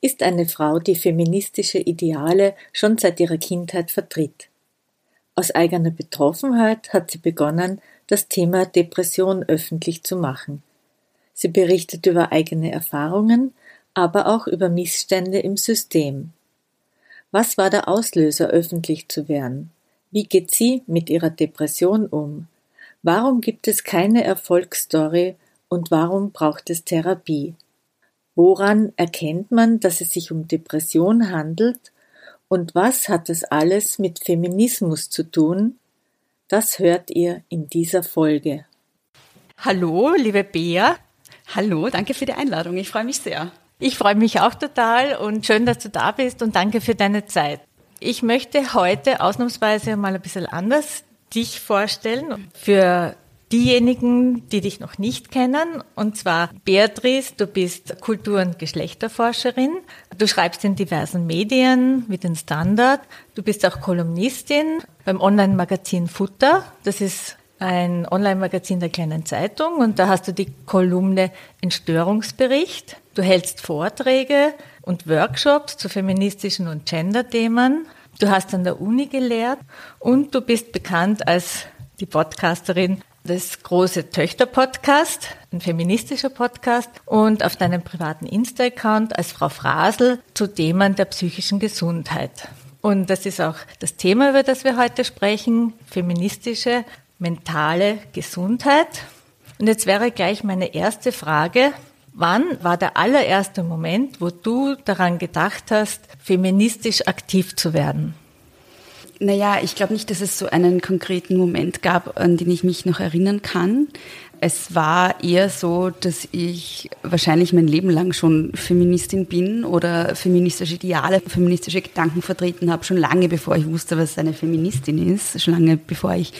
ist eine Frau, die feministische Ideale schon seit ihrer Kindheit vertritt. Aus eigener Betroffenheit hat sie begonnen, das Thema Depression öffentlich zu machen. Sie berichtet über eigene Erfahrungen, aber auch über Missstände im System. Was war der Auslöser, öffentlich zu werden? Wie geht sie mit ihrer Depression um? Warum gibt es keine Erfolgsstory und warum braucht es Therapie? Woran erkennt man, dass es sich um Depression handelt und was hat das alles mit Feminismus zu tun? Das hört ihr in dieser Folge. Hallo, liebe Bea. Hallo, danke für die Einladung. Ich freue mich sehr. Ich freue mich auch total und schön, dass du da bist und danke für deine Zeit. Ich möchte heute ausnahmsweise mal ein bisschen anders dich vorstellen. Für diejenigen, die dich noch nicht kennen. Und zwar Beatrice, du bist Kultur- und Geschlechterforscherin. Du schreibst in diversen Medien wie den Standard. Du bist auch Kolumnistin beim Online-Magazin Futter. Das ist ein Online-Magazin der kleinen Zeitung und da hast du die Kolumne Entstörungsbericht. Du hältst Vorträge und Workshops zu feministischen und Gender-Themen. Du hast an der Uni gelehrt und du bist bekannt als die Podcasterin das große Töchter-Podcast, ein feministischer Podcast und auf deinem privaten Insta-Account als Frau Frasel zu Themen der psychischen Gesundheit. Und das ist auch das Thema, über das wir heute sprechen, feministische mentale Gesundheit. Und jetzt wäre gleich meine erste Frage, wann war der allererste Moment, wo du daran gedacht hast, feministisch aktiv zu werden? Naja, ich glaube nicht, dass es so einen konkreten Moment gab, an den ich mich noch erinnern kann. Es war eher so, dass ich wahrscheinlich mein Leben lang schon Feministin bin oder feministische Ideale, feministische Gedanken vertreten habe, schon lange bevor ich wusste, was eine Feministin ist, schon lange bevor ich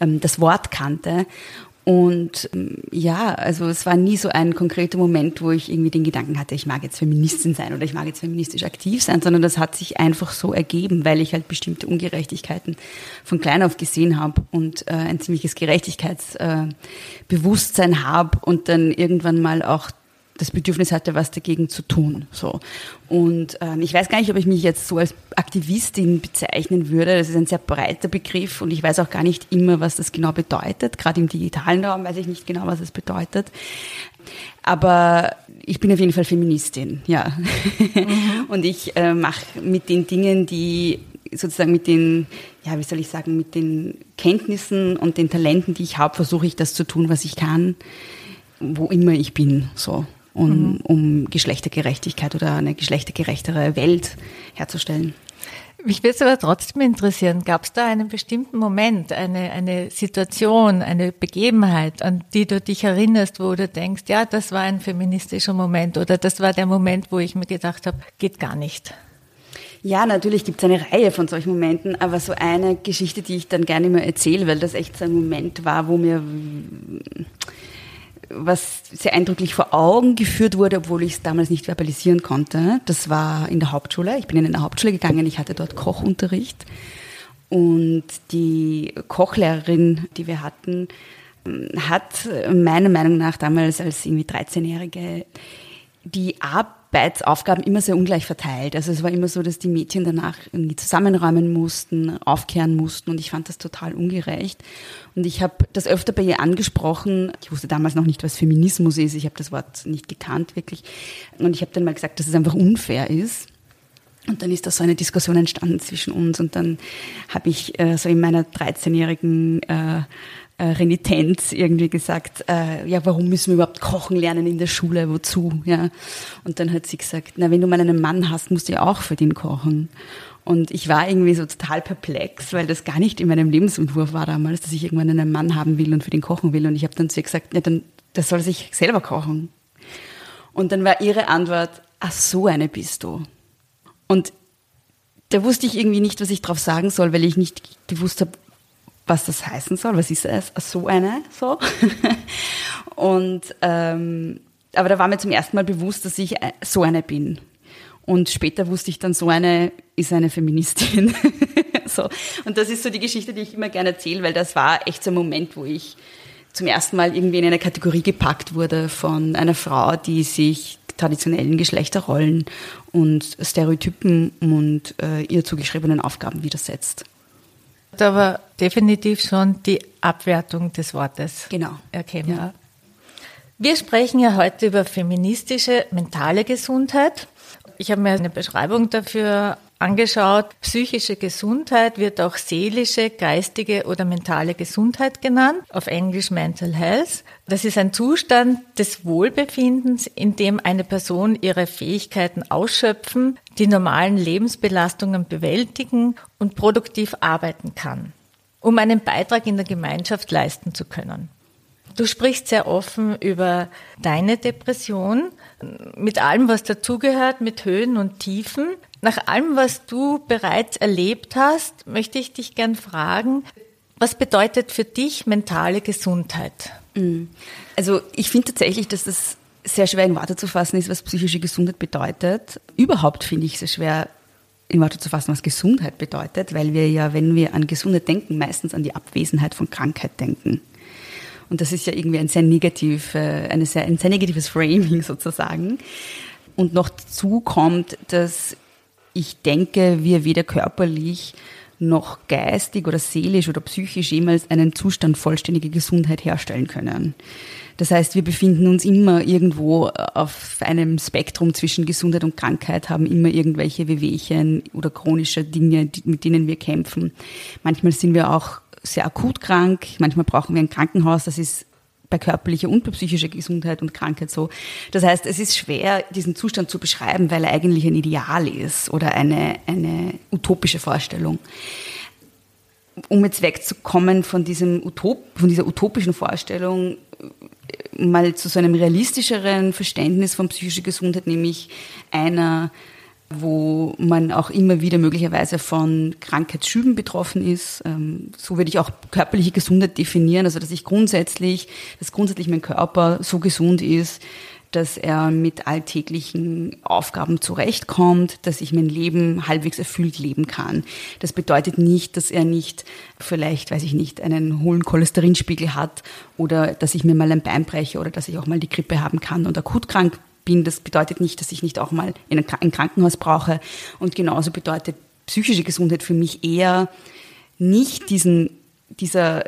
ähm, das Wort kannte. Und ähm, ja, also es war nie so ein konkreter Moment, wo ich irgendwie den Gedanken hatte, ich mag jetzt Feministin sein oder ich mag jetzt feministisch aktiv sein, sondern das hat sich einfach so ergeben, weil ich halt bestimmte Ungerechtigkeiten von klein auf gesehen habe und äh, ein ziemliches Gerechtigkeitsbewusstsein äh, habe und dann irgendwann mal auch das Bedürfnis hatte, was dagegen zu tun. So. Und ähm, ich weiß gar nicht, ob ich mich jetzt so als Aktivistin bezeichnen würde. Das ist ein sehr breiter Begriff und ich weiß auch gar nicht immer, was das genau bedeutet. Gerade im digitalen Raum weiß ich nicht genau, was es bedeutet. Aber ich bin auf jeden Fall Feministin, ja. Mhm. und ich äh, mache mit den Dingen, die sozusagen mit den, ja, wie soll ich sagen, mit den Kenntnissen und den Talenten, die ich habe, versuche ich das zu tun, was ich kann, wo immer ich bin, so um, mhm. um Geschlechtergerechtigkeit oder eine geschlechtergerechtere Welt herzustellen. Mich würde es aber trotzdem interessieren, gab es da einen bestimmten Moment, eine, eine Situation, eine Begebenheit, an die du dich erinnerst, wo du denkst, ja, das war ein feministischer Moment oder das war der Moment, wo ich mir gedacht habe, geht gar nicht. Ja, natürlich gibt es eine Reihe von solchen Momenten, aber so eine Geschichte, die ich dann gerne immer erzähle, weil das echt so ein Moment war, wo mir was sehr eindrücklich vor Augen geführt wurde, obwohl ich es damals nicht verbalisieren konnte. Das war in der Hauptschule. Ich bin in eine Hauptschule gegangen, ich hatte dort Kochunterricht. Und die Kochlehrerin, die wir hatten, hat meiner Meinung nach damals als irgendwie 13-Jährige die Arbeitsaufgaben immer sehr ungleich verteilt. Also es war immer so, dass die Mädchen danach irgendwie zusammenräumen mussten, aufkehren mussten und ich fand das total ungerecht. Und ich habe das öfter bei ihr angesprochen. Ich wusste damals noch nicht, was Feminismus ist. Ich habe das Wort nicht gekannt wirklich. Und ich habe dann mal gesagt, dass es einfach unfair ist. Und dann ist da so eine Diskussion entstanden zwischen uns und dann habe ich äh, so in meiner 13-jährigen äh, äh, Renitenz irgendwie gesagt, äh, ja, warum müssen wir überhaupt kochen lernen in der Schule, wozu? Ja. Und dann hat sie gesagt, na, wenn du mal einen Mann hast, musst du ja auch für den kochen. Und ich war irgendwie so total perplex, weil das gar nicht in meinem Lebensentwurf war damals, dass ich irgendwann einen Mann haben will und für den kochen will. Und ich habe dann zu ihr gesagt, ja, dann, das soll sich selber kochen. Und dann war ihre Antwort, ach so eine bist du. Und da wusste ich irgendwie nicht, was ich drauf sagen soll, weil ich nicht gewusst habe, was das heißen soll. Was ist es? So eine? So. und, ähm, aber da war mir zum ersten Mal bewusst, dass ich äh, so eine bin. Und später wusste ich dann, so eine ist eine Feministin. so. Und das ist so die Geschichte, die ich immer gerne erzähle, weil das war echt so ein Moment, wo ich zum ersten Mal irgendwie in eine Kategorie gepackt wurde von einer Frau, die sich traditionellen Geschlechterrollen und Stereotypen und äh, ihr zugeschriebenen Aufgaben widersetzt. Da war definitiv schon die Abwertung des Wortes genau. erkennbar. Ja. Wir sprechen ja heute über feministische mentale Gesundheit. Ich habe mir eine Beschreibung dafür angeschaut. Psychische Gesundheit wird auch seelische, geistige oder mentale Gesundheit genannt, auf Englisch Mental Health. Das ist ein Zustand des Wohlbefindens, in dem eine Person ihre Fähigkeiten ausschöpfen, die normalen Lebensbelastungen bewältigen und produktiv arbeiten kann, um einen Beitrag in der Gemeinschaft leisten zu können. Du sprichst sehr offen über deine Depression, mit allem, was dazugehört, mit Höhen und Tiefen. Nach allem, was du bereits erlebt hast, möchte ich dich gern fragen, was bedeutet für dich mentale Gesundheit? Mm. Also ich finde tatsächlich, dass das sehr schwer in Worte zu fassen ist, was psychische Gesundheit bedeutet. Überhaupt finde ich es sehr schwer in Worte zu fassen, was Gesundheit bedeutet, weil wir ja, wenn wir an Gesundheit denken, meistens an die Abwesenheit von Krankheit denken. Und das ist ja irgendwie ein sehr negativ, eine sehr, ein sehr negatives Framing sozusagen. Und noch dazu kommt, dass ich denke, wir weder körperlich noch geistig oder seelisch oder psychisch jemals einen Zustand vollständiger Gesundheit herstellen können. Das heißt, wir befinden uns immer irgendwo auf einem Spektrum zwischen Gesundheit und Krankheit, haben immer irgendwelche Wehwehchen oder chronische Dinge, mit denen wir kämpfen. Manchmal sind wir auch sehr akut krank, manchmal brauchen wir ein Krankenhaus, das ist bei körperlicher und bei psychischer Gesundheit und Krankheit so. Das heißt, es ist schwer, diesen Zustand zu beschreiben, weil er eigentlich ein Ideal ist oder eine, eine utopische Vorstellung. Um jetzt wegzukommen von, diesem Utop, von dieser utopischen Vorstellung, mal zu so einem realistischeren Verständnis von psychischer Gesundheit, nämlich einer wo man auch immer wieder möglicherweise von Krankheitsschüben betroffen ist. Ähm, so würde ich auch körperliche Gesundheit definieren, also dass ich grundsätzlich, dass grundsätzlich mein Körper so gesund ist, dass er mit alltäglichen Aufgaben zurechtkommt, dass ich mein Leben halbwegs erfüllt leben kann. Das bedeutet nicht, dass er nicht vielleicht, weiß ich nicht, einen hohen Cholesterinspiegel hat oder dass ich mir mal ein Bein breche oder dass ich auch mal die Grippe haben kann und akut krank bin. Das bedeutet nicht, dass ich nicht auch mal in ein Krankenhaus brauche. Und genauso bedeutet psychische Gesundheit für mich eher nicht diesen dieser,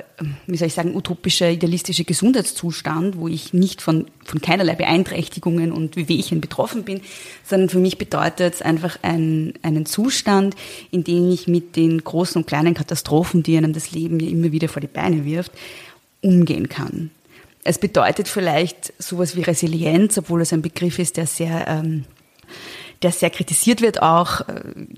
wie soll ich sagen, utopische, idealistische Gesundheitszustand, wo ich nicht von, von keinerlei Beeinträchtigungen und Wehwehchen betroffen bin, sondern für mich bedeutet es einfach ein, einen Zustand, in dem ich mit den großen und kleinen Katastrophen, die einem das Leben ja immer wieder vor die Beine wirft, umgehen kann. Es bedeutet vielleicht sowas wie Resilienz, obwohl es ein Begriff ist, der sehr, ähm, der sehr kritisiert wird auch.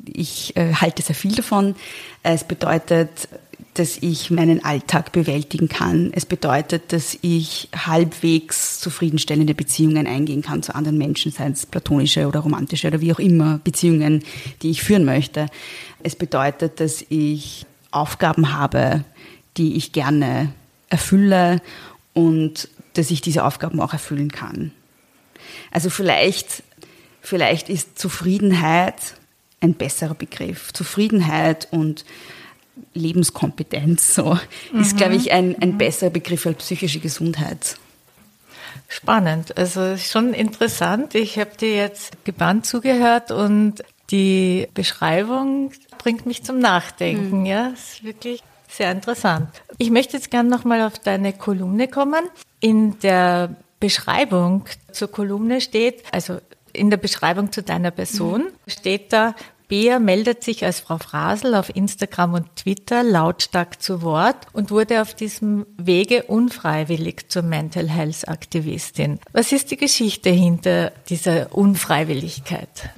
Ich äh, halte sehr viel davon. Es bedeutet, dass ich meinen Alltag bewältigen kann. Es bedeutet, dass ich halbwegs zufriedenstellende Beziehungen eingehen kann zu anderen Menschen, seien es platonische oder romantische oder wie auch immer Beziehungen, die ich führen möchte. Es bedeutet, dass ich Aufgaben habe, die ich gerne erfülle und dass ich diese Aufgaben auch erfüllen kann. Also vielleicht, vielleicht ist Zufriedenheit ein besserer Begriff. Zufriedenheit und Lebenskompetenz so mhm. ist, glaube ich, ein, ein mhm. besserer Begriff als psychische Gesundheit. Spannend, also schon interessant. Ich habe dir jetzt gebannt zugehört und die Beschreibung bringt mich zum Nachdenken. Mhm. Ja, ist wirklich sehr interessant. Ich möchte jetzt gerne nochmal auf deine Kolumne kommen. In der Beschreibung zur Kolumne steht, also in der Beschreibung zu deiner Person mhm. steht da, Bea meldet sich als Frau Frasel auf Instagram und Twitter lautstark zu Wort und wurde auf diesem Wege unfreiwillig zur Mental Health Aktivistin. Was ist die Geschichte hinter dieser Unfreiwilligkeit?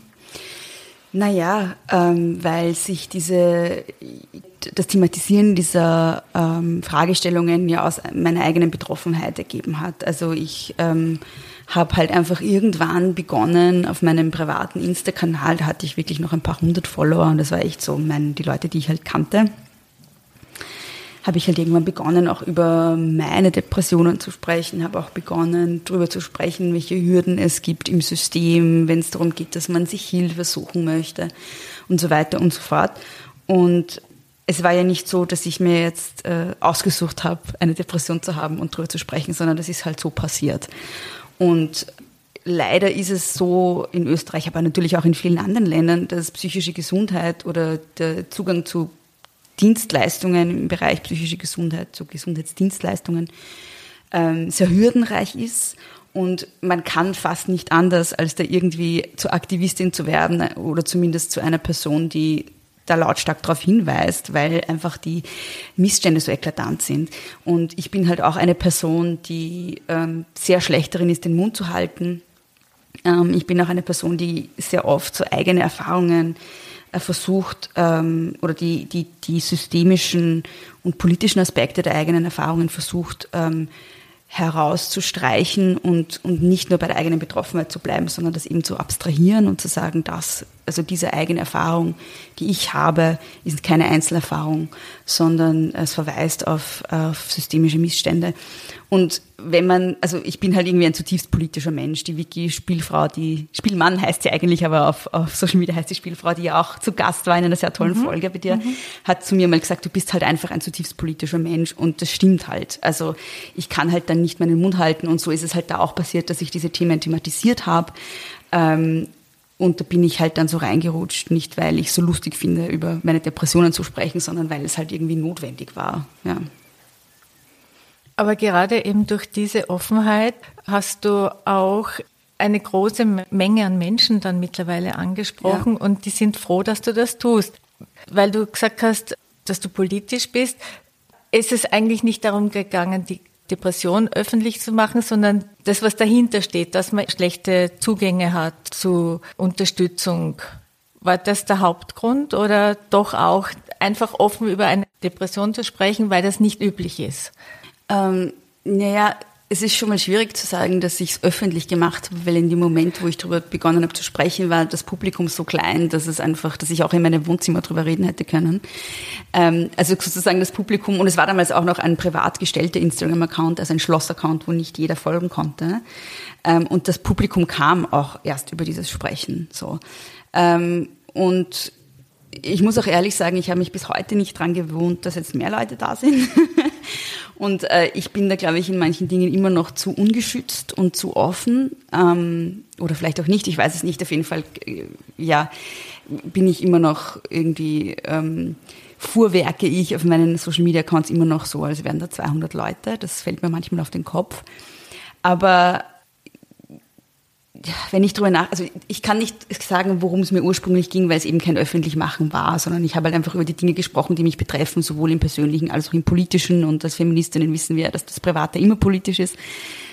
Naja, ähm, weil sich diese das Thematisieren dieser ähm, Fragestellungen ja aus meiner eigenen Betroffenheit ergeben hat. Also ich ähm, habe halt einfach irgendwann begonnen auf meinem privaten Insta-Kanal, da hatte ich wirklich noch ein paar hundert Follower und das war echt so mein, die Leute, die ich halt kannte habe ich halt irgendwann begonnen, auch über meine Depressionen zu sprechen, habe auch begonnen, darüber zu sprechen, welche Hürden es gibt im System, wenn es darum geht, dass man sich Hilfe suchen möchte und so weiter und so fort. Und es war ja nicht so, dass ich mir jetzt äh, ausgesucht habe, eine Depression zu haben und darüber zu sprechen, sondern das ist halt so passiert. Und leider ist es so in Österreich, aber natürlich auch in vielen anderen Ländern, dass psychische Gesundheit oder der Zugang zu Dienstleistungen im Bereich psychische Gesundheit, zu Gesundheitsdienstleistungen, ähm, sehr hürdenreich ist. Und man kann fast nicht anders, als da irgendwie zur Aktivistin zu werden oder zumindest zu einer Person, die da lautstark darauf hinweist, weil einfach die Missstände so eklatant sind. Und ich bin halt auch eine Person, die ähm, sehr schlecht darin ist, den Mund zu halten. Ähm, ich bin auch eine Person, die sehr oft so eigene Erfahrungen versucht ähm, oder die, die, die systemischen und politischen Aspekte der eigenen Erfahrungen versucht ähm, herauszustreichen und, und nicht nur bei der eigenen Betroffenheit zu bleiben, sondern das eben zu abstrahieren und zu sagen, dass also diese eigene Erfahrung, die ich habe, ist keine Einzelerfahrung, sondern es verweist auf, auf systemische Missstände. Und wenn man, also ich bin halt irgendwie ein zutiefst politischer Mensch. Die Vicky Spielfrau, die Spielmann heißt sie eigentlich, aber auf, auf Social Media heißt sie Spielfrau, die ja auch zu Gast war in einer sehr tollen mhm. Folge bei dir, mhm. hat zu mir mal gesagt, du bist halt einfach ein zutiefst politischer Mensch und das stimmt halt. Also ich kann halt dann nicht meinen Mund halten und so ist es halt da auch passiert, dass ich diese Themen thematisiert habe. Ähm, und da bin ich halt dann so reingerutscht, nicht weil ich so lustig finde, über meine Depressionen zu sprechen, sondern weil es halt irgendwie notwendig war. Ja. Aber gerade eben durch diese Offenheit hast du auch eine große Menge an Menschen dann mittlerweile angesprochen ja. und die sind froh, dass du das tust. Weil du gesagt hast, dass du politisch bist, ist es eigentlich nicht darum gegangen, die Depression öffentlich zu machen, sondern das, was dahinter steht, dass man schlechte Zugänge hat zu Unterstützung. War das der Hauptgrund oder doch auch einfach offen über eine Depression zu sprechen, weil das nicht üblich ist? Ähm, naja, es ist schon mal schwierig zu sagen, dass ich es öffentlich gemacht habe, weil in dem Moment, wo ich darüber begonnen habe zu sprechen, war das Publikum so klein, dass es einfach, dass ich auch in meinem Wohnzimmer darüber reden hätte können. Ähm, also sozusagen das Publikum, und es war damals auch noch ein privat gestellter Instagram-Account, also ein Schloss-Account, wo nicht jeder folgen konnte. Ähm, und das Publikum kam auch erst über dieses Sprechen. So. Ähm, und ich muss auch ehrlich sagen, ich habe mich bis heute nicht dran gewohnt, dass jetzt mehr Leute da sind. Und äh, ich bin da, glaube ich, in manchen Dingen immer noch zu ungeschützt und zu offen. Ähm, oder vielleicht auch nicht, ich weiß es nicht. Auf jeden Fall, äh, ja, bin ich immer noch irgendwie, ähm, fuhrwerke ich auf meinen Social Media Accounts immer noch so, als wären da 200 Leute. Das fällt mir manchmal auf den Kopf. Aber wenn ich drüber nach, also ich kann nicht sagen, worum es mir ursprünglich ging, weil es eben kein öffentlich machen war, sondern ich habe halt einfach über die Dinge gesprochen, die mich betreffen, sowohl im persönlichen als auch im politischen. Und als Feministinnen wissen wir, dass das Private immer politisch ist.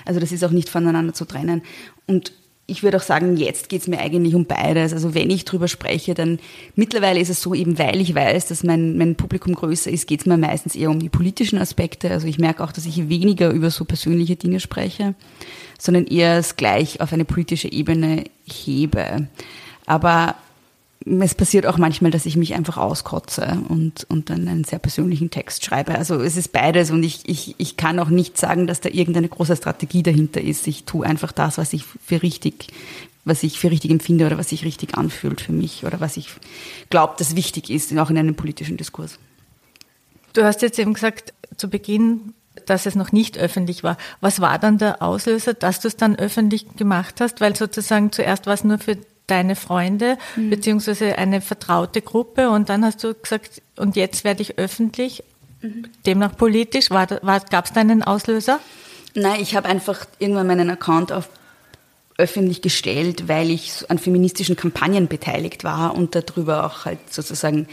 Also das ist auch nicht voneinander zu trennen. Und ich würde auch sagen, jetzt geht es mir eigentlich um beides. Also wenn ich drüber spreche, dann mittlerweile ist es so, eben weil ich weiß, dass mein, mein Publikum größer ist, geht es mir meistens eher um die politischen Aspekte. Also ich merke auch, dass ich weniger über so persönliche Dinge spreche sondern eher es gleich auf eine politische Ebene hebe. Aber es passiert auch manchmal, dass ich mich einfach auskotze und, und dann einen sehr persönlichen Text schreibe. Also es ist beides und ich, ich, ich kann auch nicht sagen, dass da irgendeine große Strategie dahinter ist. Ich tue einfach das, was ich für richtig, was ich für richtig empfinde oder was sich richtig anfühlt für mich oder was ich glaube, dass wichtig ist, auch in einem politischen Diskurs. Du hast jetzt eben gesagt, zu Beginn dass es noch nicht öffentlich war. Was war dann der Auslöser, dass du es dann öffentlich gemacht hast? Weil sozusagen zuerst war es nur für deine Freunde mhm. beziehungsweise eine vertraute Gruppe und dann hast du gesagt, und jetzt werde ich öffentlich, mhm. demnach politisch. War, war, Gab es da einen Auslöser? Nein, ich habe einfach irgendwann meinen Account auf öffentlich gestellt, weil ich an feministischen Kampagnen beteiligt war und darüber auch halt sozusagen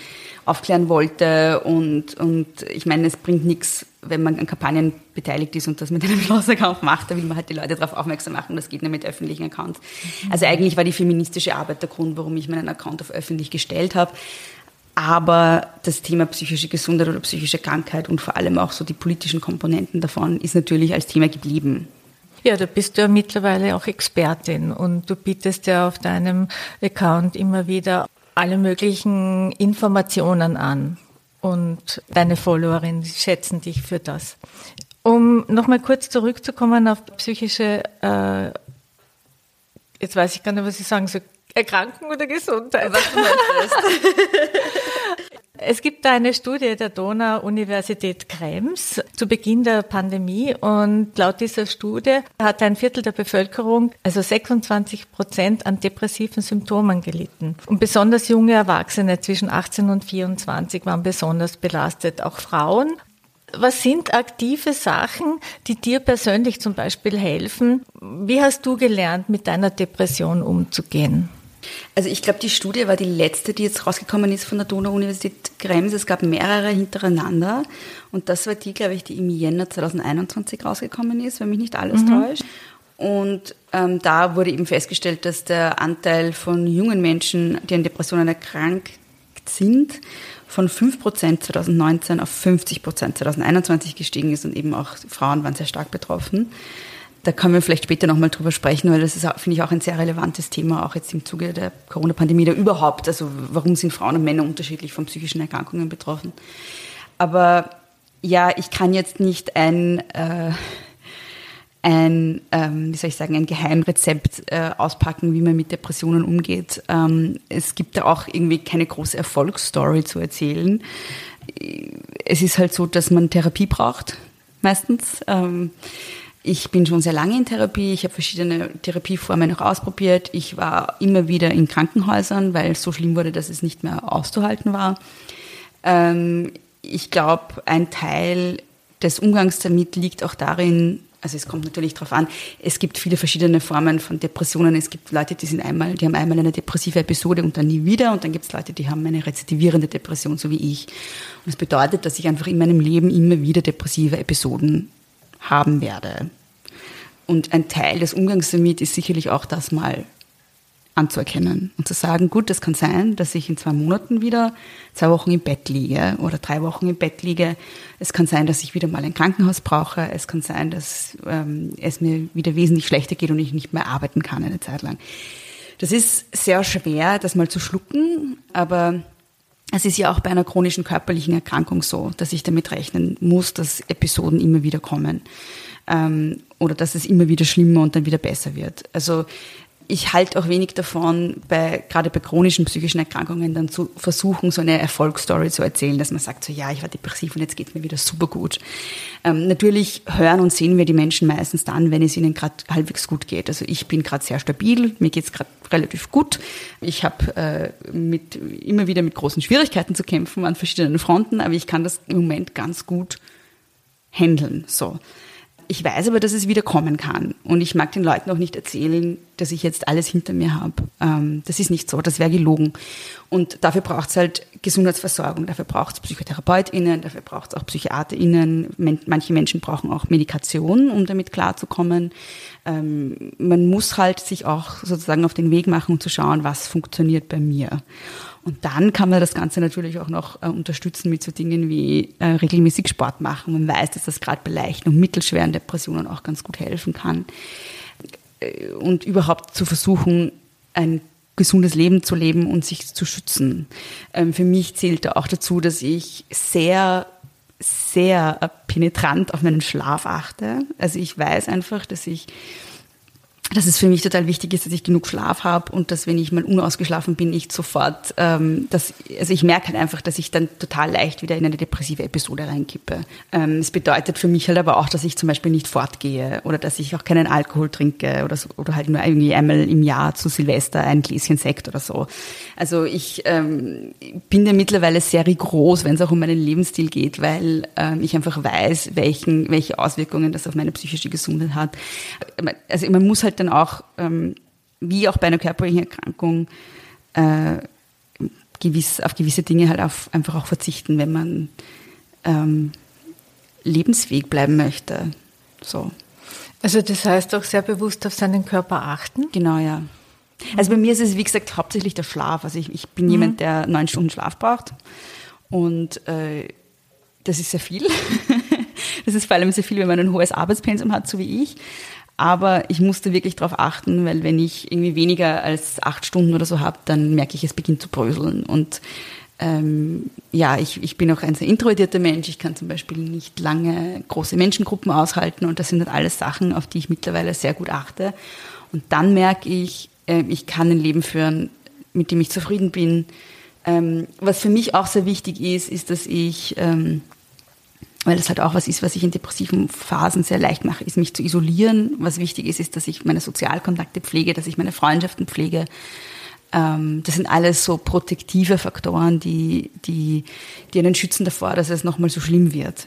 aufklären wollte. Und, und ich meine, es bringt nichts, wenn man an Kampagnen beteiligt ist und das mit einem Schloss-Account macht, da will man halt die Leute darauf aufmerksam machen, das geht nur mit öffentlichen Accounts. Mhm. Also eigentlich war die feministische Arbeit der Grund, warum ich meinen Account auf öffentlich gestellt habe. Aber das Thema psychische Gesundheit oder psychische Krankheit und vor allem auch so die politischen Komponenten davon ist natürlich als Thema geblieben. Ja, da bist du ja mittlerweile auch Expertin und du bietest ja auf deinem Account immer wieder alle möglichen Informationen an und deine Followerinnen schätzen dich für das. Um nochmal kurz zurückzukommen auf psychische, äh, jetzt weiß ich gar nicht, was ich sagen soll, Erkrankung oder Gesundheit? Was du möchtest. Es gibt eine Studie der Donau-Universität Krems zu Beginn der Pandemie und laut dieser Studie hat ein Viertel der Bevölkerung, also 26 Prozent, an depressiven Symptomen gelitten. Und besonders junge Erwachsene zwischen 18 und 24 waren besonders belastet, auch Frauen. Was sind aktive Sachen, die dir persönlich zum Beispiel helfen? Wie hast du gelernt, mit deiner Depression umzugehen? Also ich glaube, die Studie war die letzte, die jetzt rausgekommen ist von der Donau-Universität Krems. Es gab mehrere hintereinander. Und das war die, glaube ich, die im Jänner 2021 rausgekommen ist, wenn mich nicht alles mhm. täuscht. Und ähm, da wurde eben festgestellt, dass der Anteil von jungen Menschen, die an Depressionen erkrankt sind, von 5% 2019 auf 50% 2021 gestiegen ist und eben auch Frauen waren sehr stark betroffen. Da können wir vielleicht später nochmal drüber sprechen, weil das ist, finde ich, auch ein sehr relevantes Thema, auch jetzt im Zuge der Corona-Pandemie oder überhaupt. Also warum sind Frauen und Männer unterschiedlich von psychischen Erkrankungen betroffen? Aber ja, ich kann jetzt nicht ein, äh, ein ähm, wie soll ich sagen, ein Geheimrezept äh, auspacken, wie man mit Depressionen umgeht. Ähm, es gibt da auch irgendwie keine große Erfolgsstory zu erzählen. Es ist halt so, dass man Therapie braucht, meistens. Ähm, ich bin schon sehr lange in Therapie. Ich habe verschiedene Therapieformen noch ausprobiert. Ich war immer wieder in Krankenhäusern, weil es so schlimm wurde, dass es nicht mehr auszuhalten war. Ähm, ich glaube, ein Teil des Umgangs damit liegt auch darin, also es kommt natürlich darauf an, es gibt viele verschiedene Formen von Depressionen. Es gibt Leute, die sind einmal, die haben einmal eine depressive Episode und dann nie wieder. Und dann gibt es Leute, die haben eine rezidivierende Depression, so wie ich. Und das bedeutet, dass ich einfach in meinem Leben immer wieder depressive Episoden haben werde. Und ein Teil des Umgangs damit ist sicherlich auch das mal anzuerkennen und zu sagen, gut, es kann sein, dass ich in zwei Monaten wieder zwei Wochen im Bett liege oder drei Wochen im Bett liege. Es kann sein, dass ich wieder mal ein Krankenhaus brauche. Es kann sein, dass ähm, es mir wieder wesentlich schlechter geht und ich nicht mehr arbeiten kann eine Zeit lang. Das ist sehr schwer, das mal zu schlucken, aber es ist ja auch bei einer chronischen körperlichen Erkrankung so, dass ich damit rechnen muss, dass Episoden immer wieder kommen ähm, oder dass es immer wieder schlimmer und dann wieder besser wird. Also ich halte auch wenig davon, bei, gerade bei chronischen psychischen Erkrankungen dann zu versuchen, so eine Erfolgsstory zu erzählen, dass man sagt, so ja, ich war depressiv und jetzt geht mir wieder super gut. Ähm, natürlich hören und sehen wir die Menschen meistens dann, wenn es ihnen gerade halbwegs gut geht. Also ich bin gerade sehr stabil, mir geht es gerade relativ gut. Ich habe äh, mit, immer wieder mit großen Schwierigkeiten zu kämpfen an verschiedenen Fronten, aber ich kann das im Moment ganz gut handeln. So. Ich weiß aber, dass es wieder kommen kann. Und ich mag den Leuten auch nicht erzählen, dass ich jetzt alles hinter mir habe. Ähm, das ist nicht so, das wäre gelogen. Und dafür braucht es halt Gesundheitsversorgung, dafür braucht es PsychotherapeutInnen, dafür braucht es auch PsychiaterInnen. Manche Menschen brauchen auch Medikation, um damit klarzukommen. Ähm, man muss halt sich auch sozusagen auf den Weg machen, um zu schauen, was funktioniert bei mir. Und dann kann man das Ganze natürlich auch noch äh, unterstützen mit so Dingen wie äh, regelmäßig Sport machen. Man weiß, dass das gerade bei leichten und mittelschweren Depressionen auch ganz gut helfen kann. Äh, und überhaupt zu versuchen, ein gesundes Leben zu leben und sich zu schützen. Ähm, für mich zählt da auch dazu, dass ich sehr sehr penetrant auf meinen Schlaf achte. Also ich weiß einfach, dass ich dass es für mich total wichtig ist, dass ich genug Schlaf habe und dass, wenn ich mal unausgeschlafen bin, ich sofort, ähm, dass, also ich merke halt einfach, dass ich dann total leicht wieder in eine depressive Episode reinkippe. Ähm, es bedeutet für mich halt aber auch, dass ich zum Beispiel nicht fortgehe oder dass ich auch keinen Alkohol trinke oder, so, oder halt nur irgendwie einmal im Jahr zu Silvester ein Gläschen Sekt oder so. Also ich ähm, bin da mittlerweile sehr rigoros, wenn es auch um meinen Lebensstil geht, weil ähm, ich einfach weiß, welchen, welche Auswirkungen das auf meine psychische Gesundheit hat. Also man muss halt dann auch, ähm, wie auch bei einer körperlichen Erkrankung, äh, gewiss, auf gewisse Dinge halt auf, einfach auch verzichten, wenn man ähm, lebensfähig bleiben möchte. So. Also das heißt auch sehr bewusst auf seinen Körper achten? Genau, ja. Also bei mir ist es, wie gesagt, hauptsächlich der Schlaf. Also ich, ich bin mhm. jemand, der neun Stunden Schlaf braucht. Und äh, das ist sehr viel. das ist vor allem sehr viel, wenn man ein hohes Arbeitspensum hat, so wie ich. Aber ich musste wirklich darauf achten, weil wenn ich irgendwie weniger als acht Stunden oder so habe, dann merke ich, es beginnt zu bröseln. Und ähm, ja, ich, ich bin auch ein sehr introvertierter Mensch. Ich kann zum Beispiel nicht lange große Menschengruppen aushalten und das sind dann alles Sachen, auf die ich mittlerweile sehr gut achte. Und dann merke ich, äh, ich kann ein Leben führen, mit dem ich zufrieden bin. Ähm, was für mich auch sehr wichtig ist, ist, dass ich ähm, weil das halt auch was ist, was ich in depressiven Phasen sehr leicht mache, ist mich zu isolieren. Was wichtig ist, ist, dass ich meine Sozialkontakte pflege, dass ich meine Freundschaften pflege. Ähm, das sind alles so protektive Faktoren, die, die, die einen schützen davor, dass es nochmal so schlimm wird.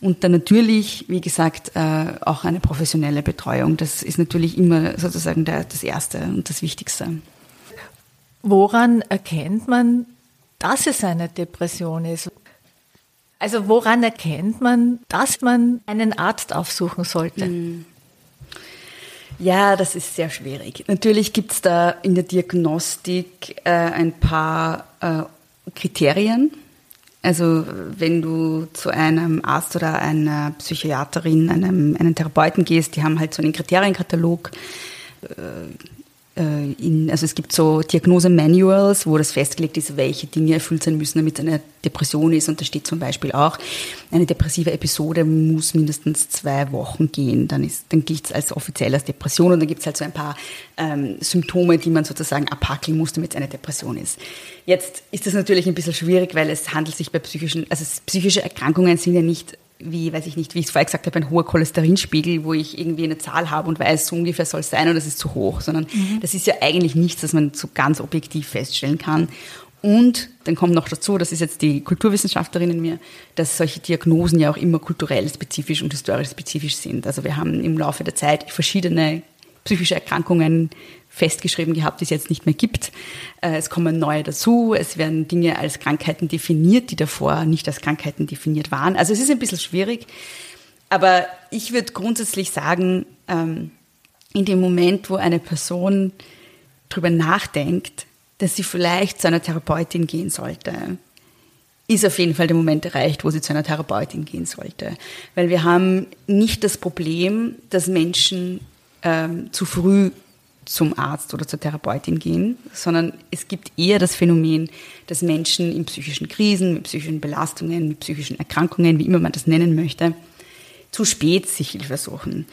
Und dann natürlich, wie gesagt, äh, auch eine professionelle Betreuung. Das ist natürlich immer sozusagen das Erste und das Wichtigste. Woran erkennt man, dass es eine Depression ist? Also woran erkennt man, dass man einen Arzt aufsuchen sollte? Hm. Ja, das ist sehr schwierig. Natürlich gibt es da in der Diagnostik äh, ein paar äh, Kriterien. Also wenn du zu einem Arzt oder einer Psychiaterin, einem, einem Therapeuten gehst, die haben halt so einen Kriterienkatalog. Äh, in, also es gibt so Diagnose-Manuals, wo das festgelegt ist, welche Dinge erfüllt sein müssen, damit es eine Depression ist. Und da steht zum Beispiel auch, eine depressive Episode muss mindestens zwei Wochen gehen. Dann, dann gilt es als offiziell als Depression und dann gibt es halt so ein paar ähm, Symptome, die man sozusagen abhackeln muss, damit es eine Depression ist. Jetzt ist das natürlich ein bisschen schwierig, weil es handelt sich bei psychischen, also psychische Erkrankungen sind ja nicht wie, weiß ich nicht, wie ich es vorher gesagt habe, ein hoher Cholesterinspiegel, wo ich irgendwie eine Zahl habe und weiß, so ungefähr soll es sein und das ist zu hoch, sondern mhm. das ist ja eigentlich nichts, das man so ganz objektiv feststellen kann. Und dann kommt noch dazu, das ist jetzt die Kulturwissenschaftlerin in mir, dass solche Diagnosen ja auch immer kulturell spezifisch und historisch spezifisch sind. Also wir haben im Laufe der Zeit verschiedene psychische Erkrankungen festgeschrieben gehabt, die es jetzt nicht mehr gibt. Äh, es kommen neue dazu. Es werden Dinge als Krankheiten definiert, die davor nicht als Krankheiten definiert waren. Also es ist ein bisschen schwierig. Aber ich würde grundsätzlich sagen, ähm, in dem Moment, wo eine Person darüber nachdenkt, dass sie vielleicht zu einer Therapeutin gehen sollte, ist auf jeden Fall der Moment erreicht, wo sie zu einer Therapeutin gehen sollte. Weil wir haben nicht das Problem, dass Menschen ähm, zu früh zum Arzt oder zur Therapeutin gehen, sondern es gibt eher das Phänomen, dass Menschen in psychischen Krisen, mit psychischen Belastungen, mit psychischen Erkrankungen, wie immer man das nennen möchte, zu spät sich Hilfe suchen.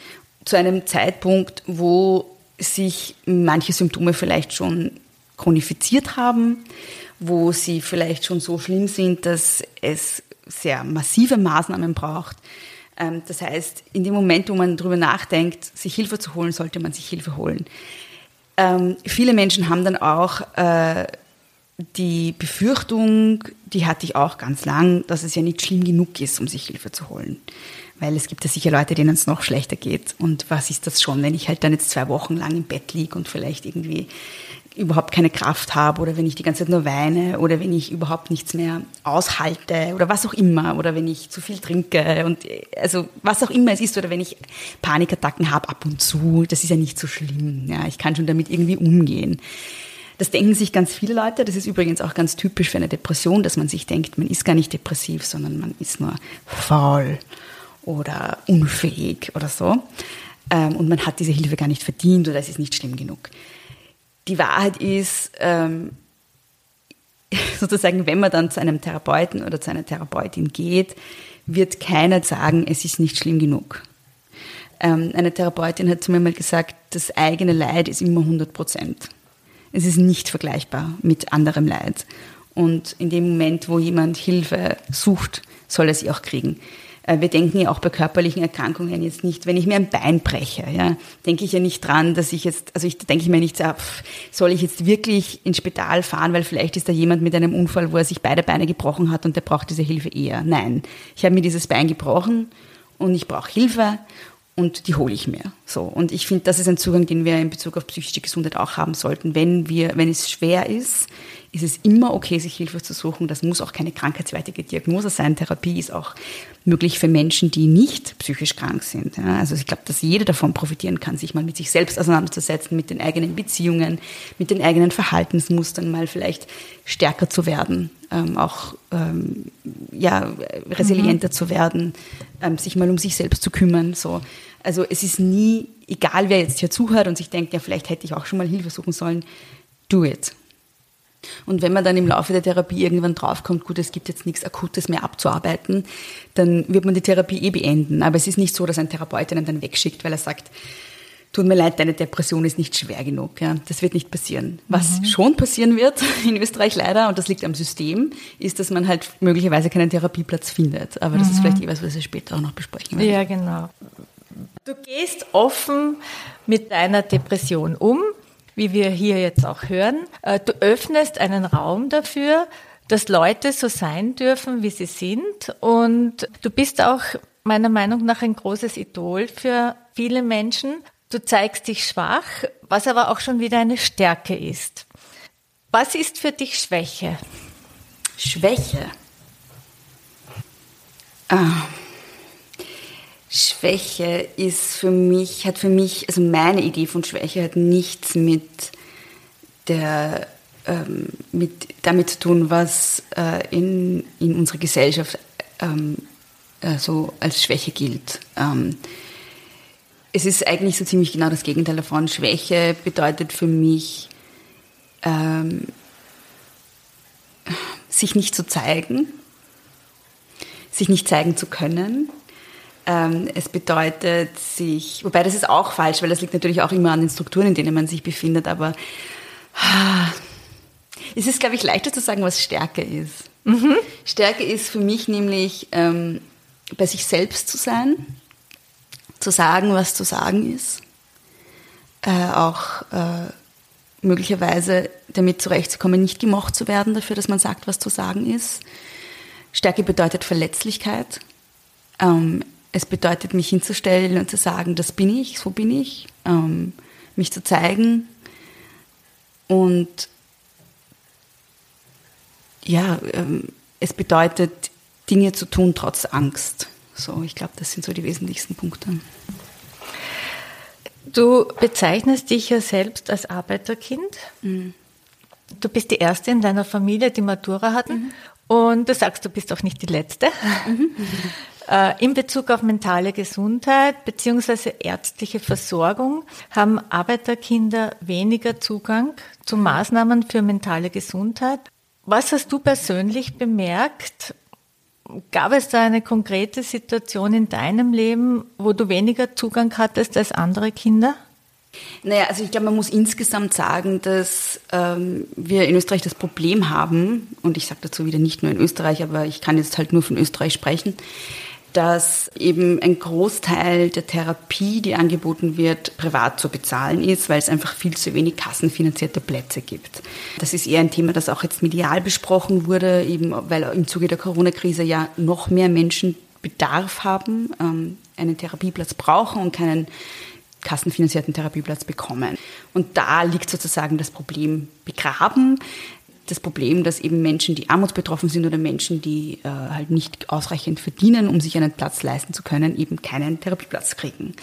Zu einem Zeitpunkt, wo sich manche Symptome vielleicht schon chronifiziert haben, wo sie vielleicht schon so schlimm sind, dass es sehr massive Maßnahmen braucht. Ähm, das heißt, in dem Moment, wo man darüber nachdenkt, sich Hilfe zu holen, sollte man sich Hilfe holen. Ähm, viele Menschen haben dann auch äh, die Befürchtung, die hatte ich auch ganz lang, dass es ja nicht schlimm genug ist, um sich Hilfe zu holen. Weil es gibt ja sicher Leute, denen es noch schlechter geht. Und was ist das schon, wenn ich halt dann jetzt zwei Wochen lang im Bett liege und vielleicht irgendwie überhaupt keine Kraft habe oder wenn ich die ganze Zeit nur weine oder wenn ich überhaupt nichts mehr aushalte oder was auch immer oder wenn ich zu viel trinke und also was auch immer es ist oder wenn ich Panikattacken habe ab und zu, das ist ja nicht so schlimm. Ja, ich kann schon damit irgendwie umgehen. Das denken sich ganz viele Leute. Das ist übrigens auch ganz typisch für eine Depression, dass man sich denkt, man ist gar nicht depressiv, sondern man ist nur faul oder unfähig oder so. Ähm, und man hat diese Hilfe gar nicht verdient oder es ist nicht schlimm genug die Wahrheit ist, ähm, sozusagen, wenn man dann zu einem Therapeuten oder zu einer Therapeutin geht, wird keiner sagen, es ist nicht schlimm genug. Ähm, eine Therapeutin hat zu mir mal gesagt, das eigene Leid ist immer 100 Prozent. Es ist nicht vergleichbar mit anderem Leid. Und in dem Moment, wo jemand Hilfe sucht, soll er sie auch kriegen. Äh, wir denken ja auch bei körperlichen Erkrankungen jetzt nicht, wenn ich mir ein Bein breche, ja, denke ich ja nicht dran, dass ich jetzt, also ich denke mir nicht, so, soll ich jetzt wirklich ins Spital fahren, weil vielleicht ist da jemand mit einem Unfall, wo er sich beide Beine gebrochen hat und der braucht diese Hilfe eher. Nein, ich habe mir dieses Bein gebrochen und ich brauche Hilfe und die hole ich mir. So. Und ich finde, das ist ein Zugang, den wir in Bezug auf psychische Gesundheit auch haben sollten. Wenn wir, wenn es schwer ist, ist es immer okay, sich Hilfe zu suchen. Das muss auch keine krankheitswertige Diagnose sein. Therapie ist auch möglich für Menschen, die nicht psychisch krank sind. Ja, also ich glaube, dass jeder davon profitieren kann, sich mal mit sich selbst auseinanderzusetzen, mit den eigenen Beziehungen, mit den eigenen Verhaltensmustern mal vielleicht stärker zu werden, ähm, auch ähm, ja, resilienter mhm. zu werden, ähm, sich mal um sich selbst zu kümmern. So. Also es ist nie, egal wer jetzt hier zuhört und sich denkt, ja, vielleicht hätte ich auch schon mal Hilfe suchen sollen, do it. Und wenn man dann im Laufe der Therapie irgendwann draufkommt, gut, es gibt jetzt nichts Akutes mehr abzuarbeiten, dann wird man die Therapie eh beenden. Aber es ist nicht so, dass ein Therapeut einen dann wegschickt, weil er sagt, tut mir leid, deine Depression ist nicht schwer genug. Ja, das wird nicht passieren. Was mhm. schon passieren wird in Österreich leider, und das liegt am System, ist, dass man halt möglicherweise keinen Therapieplatz findet. Aber das mhm. ist vielleicht etwas, was wir später auch noch besprechen werden. Ja, genau. Du gehst offen mit deiner Depression um wie wir hier jetzt auch hören. Äh, du öffnest einen Raum dafür, dass Leute so sein dürfen, wie sie sind. Und du bist auch meiner Meinung nach ein großes Idol für viele Menschen. Du zeigst dich schwach, was aber auch schon wieder eine Stärke ist. Was ist für dich Schwäche? Schwäche. Ah. Schwäche ist für mich, hat für mich, also meine Idee von Schwäche hat nichts mit der, ähm, mit, damit zu tun, was äh, in, in unserer Gesellschaft ähm, äh, so als Schwäche gilt. Ähm, es ist eigentlich so ziemlich genau das Gegenteil davon. Schwäche bedeutet für mich, ähm, sich nicht zu zeigen, sich nicht zeigen zu können, es bedeutet sich, wobei das ist auch falsch, weil das liegt natürlich auch immer an den Strukturen, in denen man sich befindet, aber ah, es ist, glaube ich, leichter zu sagen, was Stärke ist. Mhm. Stärke ist für mich nämlich, ähm, bei sich selbst zu sein, zu sagen, was zu sagen ist, äh, auch äh, möglicherweise damit zurechtzukommen, nicht gemocht zu werden dafür, dass man sagt, was zu sagen ist. Stärke bedeutet Verletzlichkeit. Ähm, es bedeutet, mich hinzustellen und zu sagen, das bin ich, so bin ich, ähm, mich zu zeigen und ja, ähm, es bedeutet, Dinge zu tun trotz Angst. So, ich glaube, das sind so die wesentlichsten Punkte. Du bezeichnest dich ja selbst als Arbeiterkind. Mhm. Du bist die erste in deiner Familie, die Matura hatten. Mhm. Und du sagst, du bist auch nicht die letzte. Mhm. Äh, in Bezug auf mentale Gesundheit bzw. ärztliche Versorgung haben Arbeiterkinder weniger Zugang zu Maßnahmen für mentale Gesundheit. Was hast du persönlich bemerkt? Gab es da eine konkrete Situation in deinem Leben, wo du weniger Zugang hattest als andere Kinder? Naja, also ich glaube, man muss insgesamt sagen, dass ähm, wir in Österreich das Problem haben, und ich sage dazu wieder nicht nur in Österreich, aber ich kann jetzt halt nur von Österreich sprechen, dass eben ein Großteil der Therapie, die angeboten wird, privat zu bezahlen ist, weil es einfach viel zu wenig kassenfinanzierte Plätze gibt. Das ist eher ein Thema, das auch jetzt medial besprochen wurde, eben weil im Zuge der Corona-Krise ja noch mehr Menschen Bedarf haben, ähm, einen Therapieplatz brauchen und keinen kassenfinanzierten Therapieplatz bekommen. Und da liegt sozusagen das Problem begraben das Problem, dass eben Menschen, die armutsbetroffen sind oder Menschen, die äh, halt nicht ausreichend verdienen, um sich einen Platz leisten zu können, eben keinen Therapieplatz kriegen.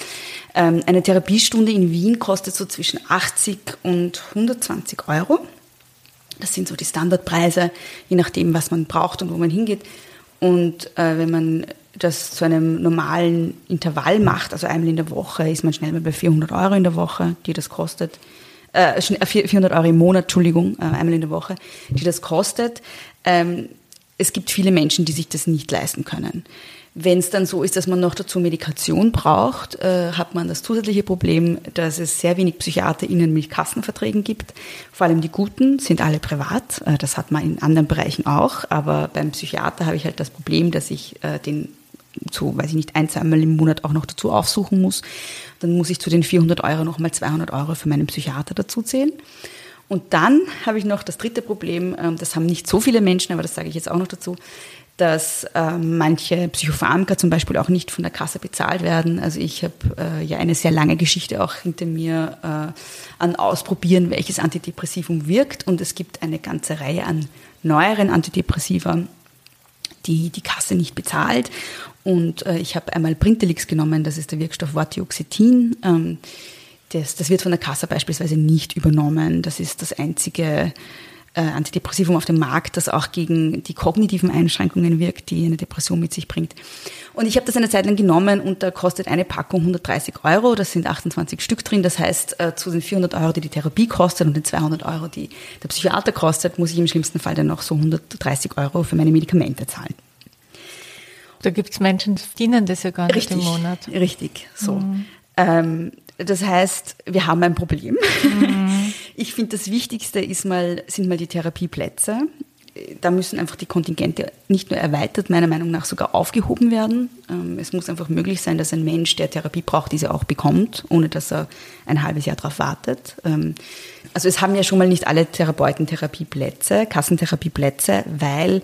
Ähm, eine Therapiestunde in Wien kostet so zwischen 80 und 120 Euro. Das sind so die Standardpreise, je nachdem, was man braucht und wo man hingeht. Und äh, wenn man das zu einem normalen Intervall macht, also einmal in der Woche, ist man schnell mal bei 400 Euro in der Woche, die das kostet äh, 400 äh, Euro im Monat, Entschuldigung, äh, einmal in der Woche, die das kostet. Ähm, es gibt viele Menschen, die sich das nicht leisten können. Wenn es dann so ist, dass man noch dazu Medikation braucht, äh, hat man das zusätzliche Problem, dass es sehr wenig PsychiaterInnen mit Kassenverträgen gibt. Vor allem die guten sind alle privat. Äh, das hat man in anderen Bereichen auch. Aber beim Psychiater habe ich halt das Problem, dass ich äh, den so, weiß ich nicht, ein, zweimal im Monat auch noch dazu aufsuchen muss. Dann muss ich zu den 400 Euro nochmal 200 Euro für meinen Psychiater dazu zählen. Und dann habe ich noch das dritte Problem, ähm, das haben nicht so viele Menschen, aber das sage ich jetzt auch noch dazu, dass äh, manche Psychopharmaka zum Beispiel auch nicht von der Kasse bezahlt werden. Also ich habe äh, ja eine sehr lange Geschichte auch hinter mir äh, an Ausprobieren, welches Antidepressivum wirkt. Und es gibt eine ganze Reihe an neueren Antidepressiva, die die Kasse nicht bezahlt. Und äh, ich habe einmal Brintelix genommen, das ist der Wirkstoff Vortioxetin. Ähm, das, das wird von der Kasse beispielsweise nicht übernommen. Das ist das einzige äh, Antidepressivum auf dem Markt, das auch gegen die kognitiven Einschränkungen wirkt, die eine Depression mit sich bringt. Und ich habe das eine Zeit lang genommen und da kostet eine Packung 130 Euro. Das sind 28 Stück drin. Das heißt, äh, zu den 400 Euro, die die Therapie kostet und den 200 Euro, die der Psychiater kostet, muss ich im schlimmsten Fall dann noch so 130 Euro für meine Medikamente zahlen. Da gibt es Menschen, die verdienen das ja gar nicht richtig, im Monat. Richtig, so. Mhm. Ähm, das heißt, wir haben ein Problem. Mhm. Ich finde, das Wichtigste ist mal, sind mal die Therapieplätze. Da müssen einfach die Kontingente nicht nur erweitert, meiner Meinung nach sogar aufgehoben werden. Ähm, es muss einfach möglich sein, dass ein Mensch, der Therapie braucht, diese auch bekommt, ohne dass er ein halbes Jahr darauf wartet. Ähm, also es haben ja schon mal nicht alle Therapeuten Therapieplätze, Kassentherapieplätze, weil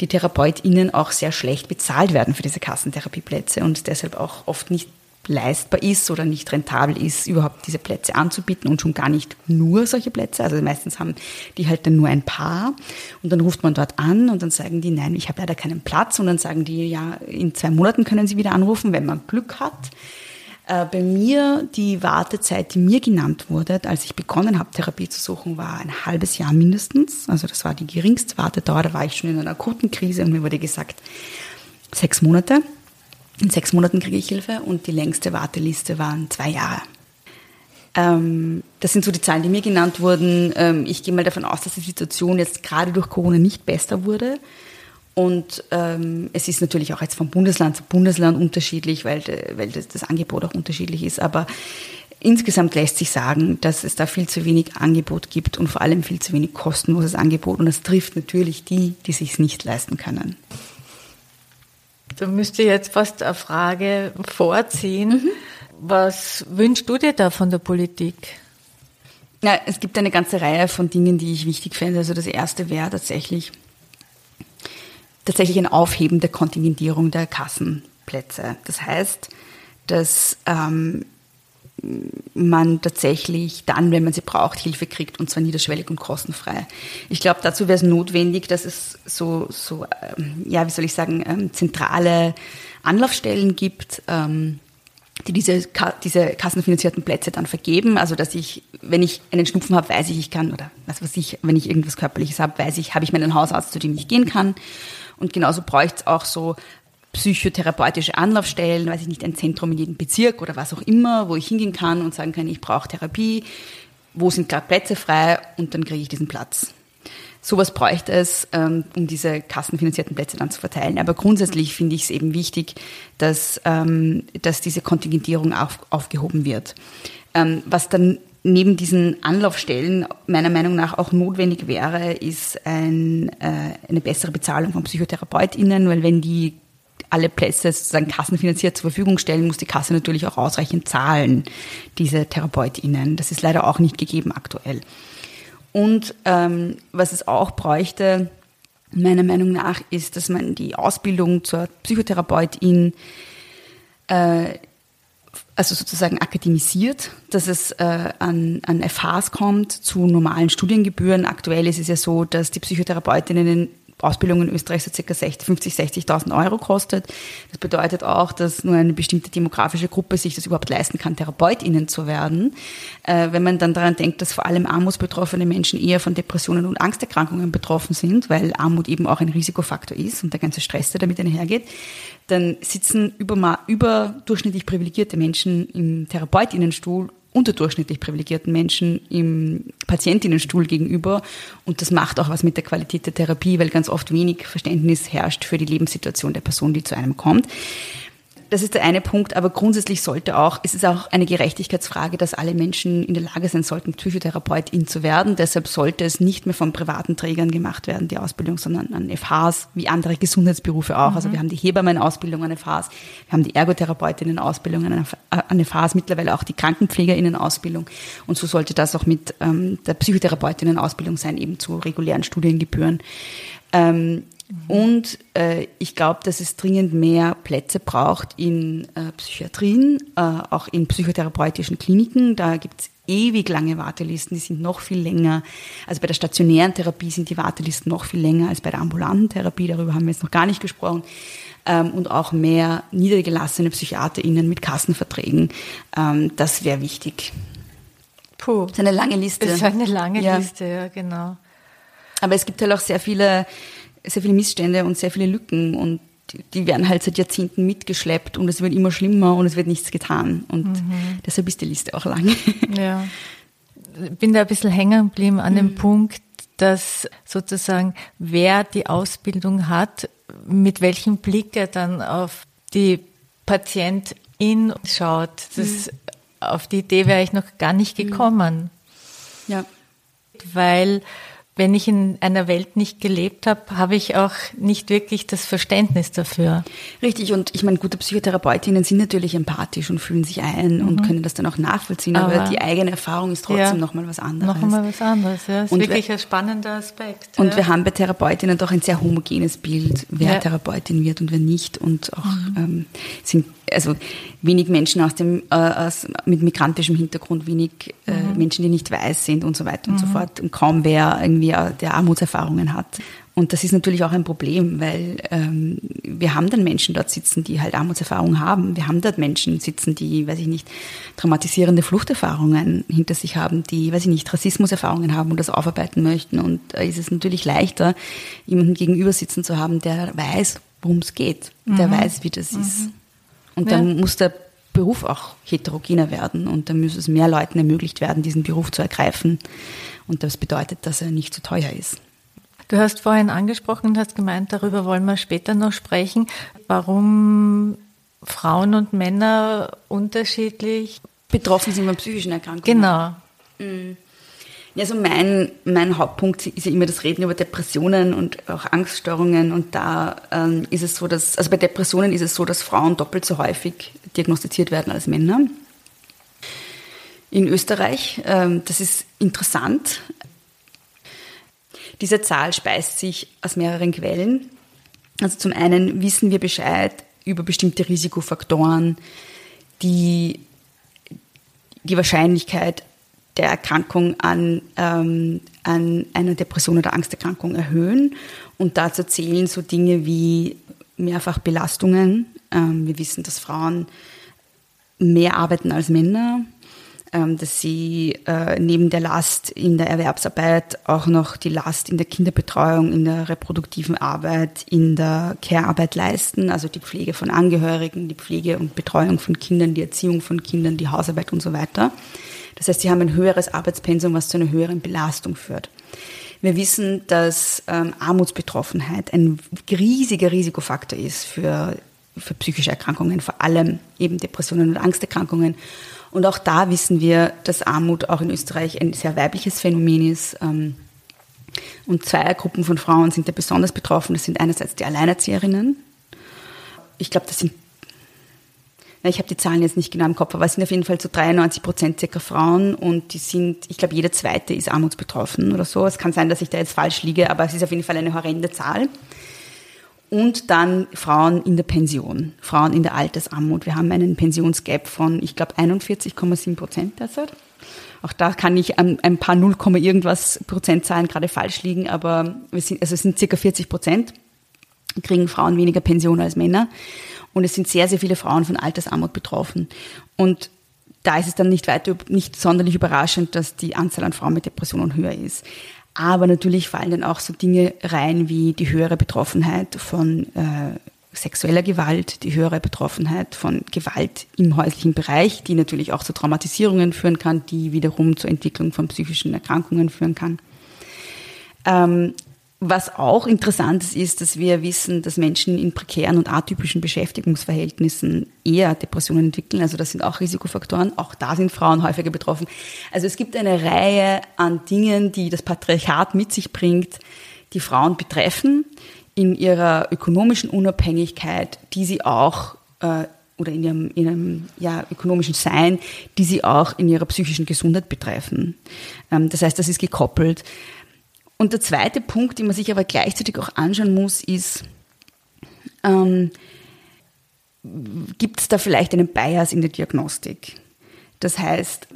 die TherapeutInnen auch sehr schlecht bezahlt werden für diese Kassentherapieplätze und deshalb auch oft nicht leistbar ist oder nicht rentabel ist, überhaupt diese Plätze anzubieten und schon gar nicht nur solche Plätze. Also meistens haben die halt dann nur ein paar und dann ruft man dort an und dann sagen die, nein, ich habe leider keinen Platz und dann sagen die, ja, in zwei Monaten können sie wieder anrufen, wenn man Glück hat. Äh, bei mir, die Wartezeit, die mir genannt wurde, als ich begonnen habe, Therapie zu suchen, war ein halbes Jahr mindestens. Also das war die geringste Wartedauer. Da war ich schon in einer akuten Krise und mir wurde gesagt, sechs Monate. In sechs Monaten kriege ich Hilfe und die längste Warteliste waren zwei Jahre. Ähm, das sind so die Zahlen, die mir genannt wurden. Ähm, ich gehe mal davon aus, dass die Situation jetzt gerade durch Corona nicht besser wurde. Und ähm, es ist natürlich auch jetzt von Bundesland zu Bundesland unterschiedlich, weil, weil das, das Angebot auch unterschiedlich ist. Aber insgesamt lässt sich sagen, dass es da viel zu wenig Angebot gibt und vor allem viel zu wenig kostenloses Angebot. Und das trifft natürlich die, die sich nicht leisten können. Da müsste ich jetzt fast eine Frage vorziehen. Mhm. Was wünschst du dir da von der Politik? Ja, es gibt eine ganze Reihe von Dingen, die ich wichtig fände. Also das erste wäre tatsächlich, tatsächlich ein Aufheben der Kontingentierung der Kassenplätze. Das heißt, dass ähm, man tatsächlich dann, wenn man sie braucht, Hilfe kriegt und zwar niederschwellig und kostenfrei. Ich glaube, dazu wäre es notwendig, dass es so, so ähm, ja, wie soll ich sagen, ähm, zentrale Anlaufstellen gibt, ähm, die diese, diese kassenfinanzierten Plätze dann vergeben. Also, dass ich, wenn ich einen Schnupfen habe, weiß ich, ich kann, oder was weiß ich, wenn ich irgendwas Körperliches habe, weiß ich, habe ich meinen Hausarzt, zu dem ich gehen kann. Und genauso bräuchte es auch so psychotherapeutische Anlaufstellen, weiß ich nicht, ein Zentrum in jedem Bezirk oder was auch immer, wo ich hingehen kann und sagen kann, ich brauche Therapie, wo sind gerade Plätze frei und dann kriege ich diesen Platz. Sowas bräuchte es, ähm, um diese kassenfinanzierten Plätze dann zu verteilen. Aber grundsätzlich finde ich es eben wichtig, dass, ähm, dass diese Kontingentierung auf, aufgehoben wird. Ähm, was dann neben diesen Anlaufstellen meiner Meinung nach auch notwendig wäre, ist ein, äh, eine bessere Bezahlung von PsychotherapeutInnen, weil wenn die alle Plätze sozusagen kassenfinanziert zur Verfügung stellen, muss die Kasse natürlich auch ausreichend zahlen, diese TherapeutInnen. Das ist leider auch nicht gegeben aktuell. Und ähm, was es auch bräuchte, meiner Meinung nach, ist, dass man die Ausbildung zur Psychotherapeutin äh, also sozusagen akademisiert, dass es äh, an, an FHs kommt zu normalen Studiengebühren. Aktuell ist es ja so, dass die Psychotherapeutinnen Ausbildung in Österreich so circa 60, 50, 60.000 Euro kostet. Das bedeutet auch, dass nur eine bestimmte demografische Gruppe sich das überhaupt leisten kann, TherapeutInnen zu werden. Äh, wenn man dann daran denkt, dass vor allem armutsbetroffene Menschen eher von Depressionen und Angsterkrankungen betroffen sind, weil Armut eben auch ein Risikofaktor ist und der ganze Stress, der damit einhergeht, dann sitzen über, überdurchschnittlich privilegierte Menschen im TherapeutInnenstuhl unterdurchschnittlich privilegierten Menschen im Patientinnenstuhl gegenüber. Und das macht auch was mit der Qualität der Therapie, weil ganz oft wenig Verständnis herrscht für die Lebenssituation der Person, die zu einem kommt. Das ist der eine Punkt, aber grundsätzlich sollte auch, es ist auch eine Gerechtigkeitsfrage, dass alle Menschen in der Lage sein sollten, Psychotherapeutin zu werden. Deshalb sollte es nicht mehr von privaten Trägern gemacht werden, die Ausbildung, sondern an FHs, wie andere Gesundheitsberufe auch. Also mhm. Also wir haben die Hebammen-Ausbildung an FHs, wir haben die Ergotherapeutinnen-Ausbildung an FHs, mittlerweile auch die KrankenpflegerInnen-Ausbildung. Und so sollte das auch mit ähm, der Psychotherapeutinnen-Ausbildung sein, eben zu regulären Studiengebühren. Ähm, und äh, ich glaube, dass es dringend mehr Plätze braucht in äh, Psychiatrien, äh, auch in psychotherapeutischen Kliniken. Da gibt es ewig lange Wartelisten, die sind noch viel länger. Also bei der stationären Therapie sind die Wartelisten noch viel länger als bei der ambulanten Therapie. Darüber haben wir jetzt noch gar nicht gesprochen. Ähm, und auch mehr niedergelassene PsychiaterInnen mit Kassenverträgen. Ähm, das wäre wichtig. Puh. Das ist eine lange Liste. Das ist eine lange ja. Liste, ja, genau. Aber es gibt halt auch sehr viele sehr viele Missstände und sehr viele Lücken und die werden halt seit Jahrzehnten mitgeschleppt und es wird immer schlimmer und es wird nichts getan. Und mhm. deshalb ist die Liste auch lang. Ja. Ich bin da ein bisschen hängen geblieben an mhm. dem Punkt, dass sozusagen wer die Ausbildung hat, mit welchem Blick er dann auf die Patientin schaut. Das, mhm. Auf die Idee wäre ich noch gar nicht mhm. gekommen. Ja. Weil wenn ich in einer Welt nicht gelebt habe, habe ich auch nicht wirklich das Verständnis dafür. Richtig, und ich meine, gute Psychotherapeutinnen sind natürlich empathisch und fühlen sich ein mhm. und können das dann auch nachvollziehen, aber, aber die eigene Erfahrung ist trotzdem ja, nochmal was anderes. Nochmal was anderes, ja. Das ist und wirklich wir, ein spannender Aspekt. Und ja. wir haben bei Therapeutinnen doch ein sehr homogenes Bild, wer ja. Therapeutin wird und wer nicht und auch mhm. ähm, sind also wenig Menschen aus dem, äh, aus, mit migrantischem Hintergrund, wenig äh, mhm. Menschen, die nicht weiß sind und so weiter und so mhm. fort und kaum wer irgendwie äh, der Armutserfahrungen hat. Und das ist natürlich auch ein Problem, weil ähm, wir haben dann Menschen dort sitzen, die halt Armutserfahrung haben. Wir haben dort Menschen sitzen, die, weiß ich nicht, traumatisierende Fluchterfahrungen hinter sich haben, die, weiß ich nicht, Rassismuserfahrungen haben und das aufarbeiten möchten. Und da ist es natürlich leichter, jemanden gegenüber sitzen zu haben, der weiß, worum es geht, der mhm. weiß, wie das mhm. ist. Und ja. dann muss der Beruf auch heterogener werden und dann muss es mehr Leuten ermöglicht werden, diesen Beruf zu ergreifen. Und das bedeutet, dass er nicht zu teuer ist. Du hast vorhin angesprochen und hast gemeint, darüber wollen wir später noch sprechen, warum Frauen und Männer unterschiedlich betroffen sind von psychischen Erkrankungen. Genau. Mhm. Also mein, mein Hauptpunkt ist ja immer das Reden über Depressionen und auch Angststörungen. Und da ähm, ist es so, dass, also bei Depressionen ist es so, dass Frauen doppelt so häufig diagnostiziert werden als Männer. In Österreich, ähm, das ist interessant. Diese Zahl speist sich aus mehreren Quellen. Also zum einen wissen wir Bescheid über bestimmte Risikofaktoren, die die Wahrscheinlichkeit der Erkrankung an, ähm, an einer Depression oder Angsterkrankung erhöhen. Und dazu zählen so Dinge wie Mehrfachbelastungen. Ähm, wir wissen, dass Frauen mehr arbeiten als Männer, dass sie äh, neben der Last in der Erwerbsarbeit auch noch die Last in der Kinderbetreuung, in der reproduktiven Arbeit, in der Care-Arbeit leisten, also die Pflege von Angehörigen, die Pflege und Betreuung von Kindern, die Erziehung von Kindern, die Hausarbeit und so weiter. Das heißt, sie haben ein höheres Arbeitspensum, was zu einer höheren Belastung führt. Wir wissen, dass ähm, Armutsbetroffenheit ein riesiger Risikofaktor ist für, für psychische Erkrankungen, vor allem eben Depressionen und Angsterkrankungen. Und auch da wissen wir, dass Armut auch in Österreich ein sehr weibliches Phänomen ist. Ähm, und zwei Gruppen von Frauen sind da besonders betroffen. Das sind einerseits die Alleinerzieherinnen. Ich glaube, das sind ich habe die Zahlen jetzt nicht genau im Kopf, aber es sind auf jeden Fall so 93 Prozent circa Frauen und die sind, ich glaube, jede zweite ist armutsbetroffen oder so. Es kann sein, dass ich da jetzt falsch liege, aber es ist auf jeden Fall eine horrende Zahl. Und dann Frauen in der Pension, Frauen in der Altersarmut. Wir haben einen Pensionsgap von, ich glaube, 41,7 Prozent derzeit. Auch da kann ich an ein paar 0, irgendwas Prozentzahlen gerade falsch liegen, aber wir sind, also es sind circa 40 Prozent kriegen Frauen weniger Pension als Männer. Und es sind sehr, sehr viele Frauen von Altersarmut betroffen. Und da ist es dann nicht weiter, nicht sonderlich überraschend, dass die Anzahl an Frauen mit Depressionen höher ist. Aber natürlich fallen dann auch so Dinge rein wie die höhere Betroffenheit von äh, sexueller Gewalt, die höhere Betroffenheit von Gewalt im häuslichen Bereich, die natürlich auch zu Traumatisierungen führen kann, die wiederum zur Entwicklung von psychischen Erkrankungen führen kann. Ähm, Was auch interessant ist, ist, dass wir wissen, dass Menschen in prekären und atypischen Beschäftigungsverhältnissen eher Depressionen entwickeln. Also das sind auch Risikofaktoren. Auch da sind Frauen häufiger betroffen. Also es gibt eine Reihe an Dingen, die das Patriarchat mit sich bringt, die Frauen betreffen in ihrer ökonomischen Unabhängigkeit, die sie auch äh, oder in ihrem, in ihrem ja, ökonomischen Sein, die sie auch in ihrer psychischen Gesundheit betreffen. Ähm, das heißt, das ist gekoppelt. Und der zweite Punkt, den man sich aber gleichzeitig auch anschauen muss, ist, ähm, gibt es da vielleicht einen Bias in der Diagnostik? Das heißt,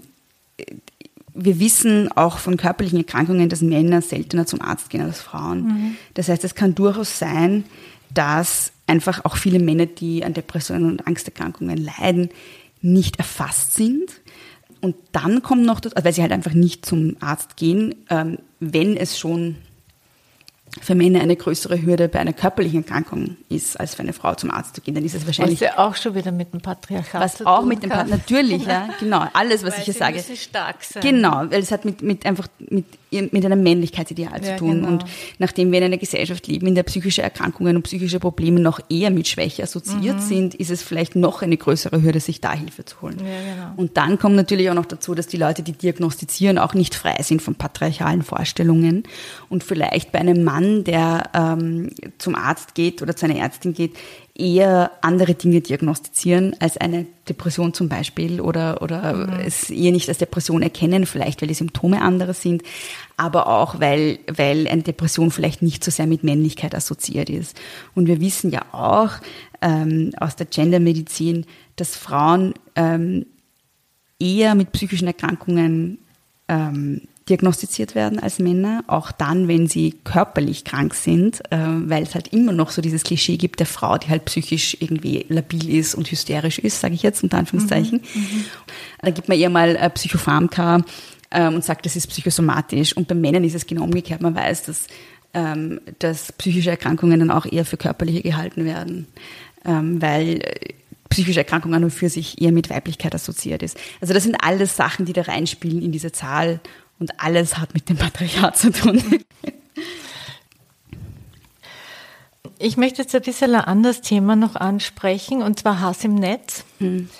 wir wissen auch von körperlichen Erkrankungen, dass Männer seltener zum Arzt gehen als Frauen. Mhm. Das heißt, es kann durchaus sein, dass einfach auch viele Männer, die an Depressionen und Angsterkrankungen leiden, nicht erfasst sind. Und dann kommt noch, das, weil sie halt einfach nicht zum Arzt gehen, ähm, wenn es schon für Männer eine größere Hürde bei einer körperlichen Erkrankung ist, als für eine Frau zum Arzt zu gehen, dann ist es wahrscheinlich. Was ja auch schon wieder mit dem Patriarchat was auch mit dem Patriarchat, natürlich, ja, genau, alles, was weil ich hier sage. stark sein. Genau, weil es hat mit, mit einfach mit, mit einem Männlichkeitsideal ja, zu tun. Genau. Und nachdem wir in einer Gesellschaft leben, in der psychische Erkrankungen und psychische Probleme noch eher mit Schwäche assoziiert mhm. sind, ist es vielleicht noch eine größere Hürde, sich da Hilfe zu holen. Ja, genau. Und dann kommt natürlich auch noch dazu, dass die Leute, die diagnostizieren, auch nicht frei sind von patriarchalen Vorstellungen und vielleicht bei einem Mann der ähm, zum Arzt geht oder zu einer Ärztin geht, eher andere Dinge diagnostizieren als eine Depression zum Beispiel oder, oder mhm. es eher nicht als Depression erkennen, vielleicht weil die Symptome andere sind, aber auch weil, weil eine Depression vielleicht nicht so sehr mit Männlichkeit assoziiert ist. Und wir wissen ja auch ähm, aus der Gendermedizin, dass Frauen ähm, eher mit psychischen Erkrankungen ähm, diagnostiziert werden als Männer, auch dann, wenn sie körperlich krank sind, äh, weil es halt immer noch so dieses Klischee gibt der Frau, die halt psychisch irgendwie labil ist und hysterisch ist, sage ich jetzt unter Anführungszeichen. Mhm, mhm. Da gibt man eher mal äh, Psychopharmaka ähm, und sagt, das ist psychosomatisch. Und bei Männern ist es genau umgekehrt. Man weiß, dass, ähm, dass psychische Erkrankungen dann auch eher für körperliche gehalten werden, ähm, weil äh, psychische Erkrankungen an und für sich eher mit Weiblichkeit assoziiert ist. Also das sind alles Sachen, die da reinspielen in diese Zahl und alles hat mit dem Patriarchat zu tun. Ich möchte jetzt ein bisschen ein anderes Thema noch ansprechen, und zwar Hass im Netz. Hm.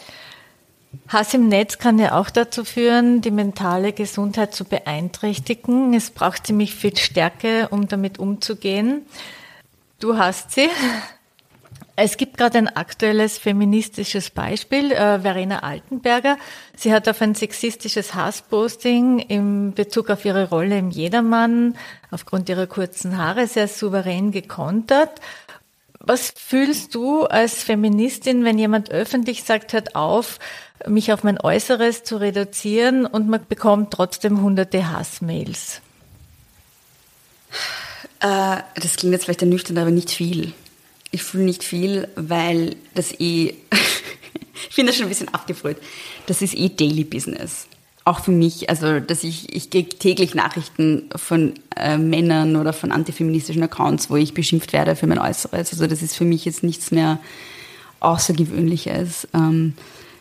Hass im Netz kann ja auch dazu führen, die mentale Gesundheit zu beeinträchtigen. Es braucht ziemlich viel Stärke, um damit umzugehen. Du hast sie. Es gibt gerade ein aktuelles feministisches Beispiel, äh, Verena Altenberger. Sie hat auf ein sexistisches Hassposting im Bezug auf ihre Rolle im Jedermann aufgrund ihrer kurzen Haare sehr souverän gekontert. Was fühlst du als Feministin, wenn jemand öffentlich sagt, hört auf, mich auf mein Äußeres zu reduzieren und man bekommt trotzdem hunderte Hassmails? Äh, das klingt jetzt vielleicht ernüchternd, aber nicht viel. Ich fühle nicht viel, weil das eh, ich finde das schon ein bisschen abgefreut. Das ist eh Daily Business. Auch für mich, also dass ich, ich kriege täglich Nachrichten von äh, Männern oder von antifeministischen Accounts, wo ich beschimpft werde für mein Äußeres. Also das ist für mich jetzt nichts mehr Außergewöhnliches. Ähm,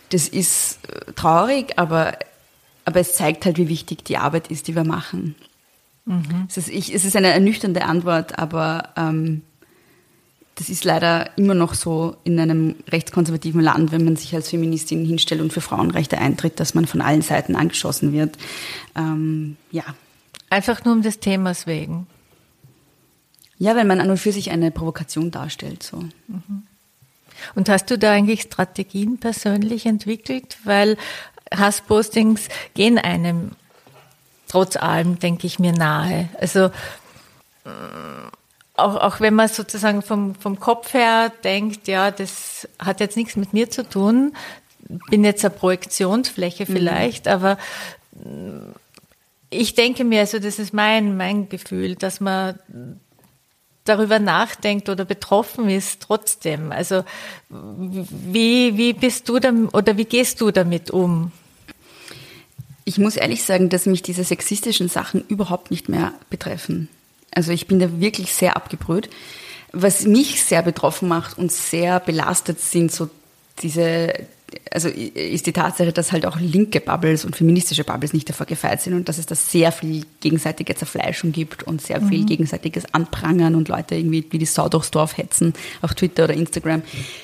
das ist äh, traurig, aber, aber es zeigt halt, wie wichtig die Arbeit ist, die wir machen. Mhm. Es, ist, ich, es ist eine ernüchternde Antwort, aber ähm, das ist leider immer noch so in einem rechtskonservativen Land, wenn man sich als Feministin hinstellt und für Frauenrechte eintritt, dass man von allen Seiten angeschossen wird. Ähm, ja. Einfach nur um des Themas wegen. Ja, weil man an und für sich eine Provokation darstellt. So. Mhm. Und hast du da eigentlich Strategien persönlich entwickelt? Weil Hasspostings gehen einem trotz allem, denke ich mir, nahe. Also auch, auch wenn man sozusagen vom, vom Kopf her denkt, ja, das hat jetzt nichts mit mir zu tun, bin jetzt eine Projektionsfläche mhm. vielleicht, mhm. aber ich denke mir, also das ist mein, mein Gefühl, dass man darüber nachdenkt oder betroffen ist trotzdem. Also wie, wie bist du damit oder wie gehst du damit um? Ich muss ehrlich sagen, dass mich diese sexistischen Sachen überhaupt nicht mehr betreffen. Also ich bin da wirklich sehr abgebrüht. Was mich sehr betroffen macht und sehr belastet sind so diese also ist die Tatsache, dass halt auch linke Bubbles und feministische Bubbles nicht davor gefeit sind und dass es da sehr viel gegenseitige Zerfleischung gibt und sehr viel mhm. gegenseitiges Anprangern und Leute irgendwie wie die Sau durchs Dorf hetzen auf Twitter oder Instagram.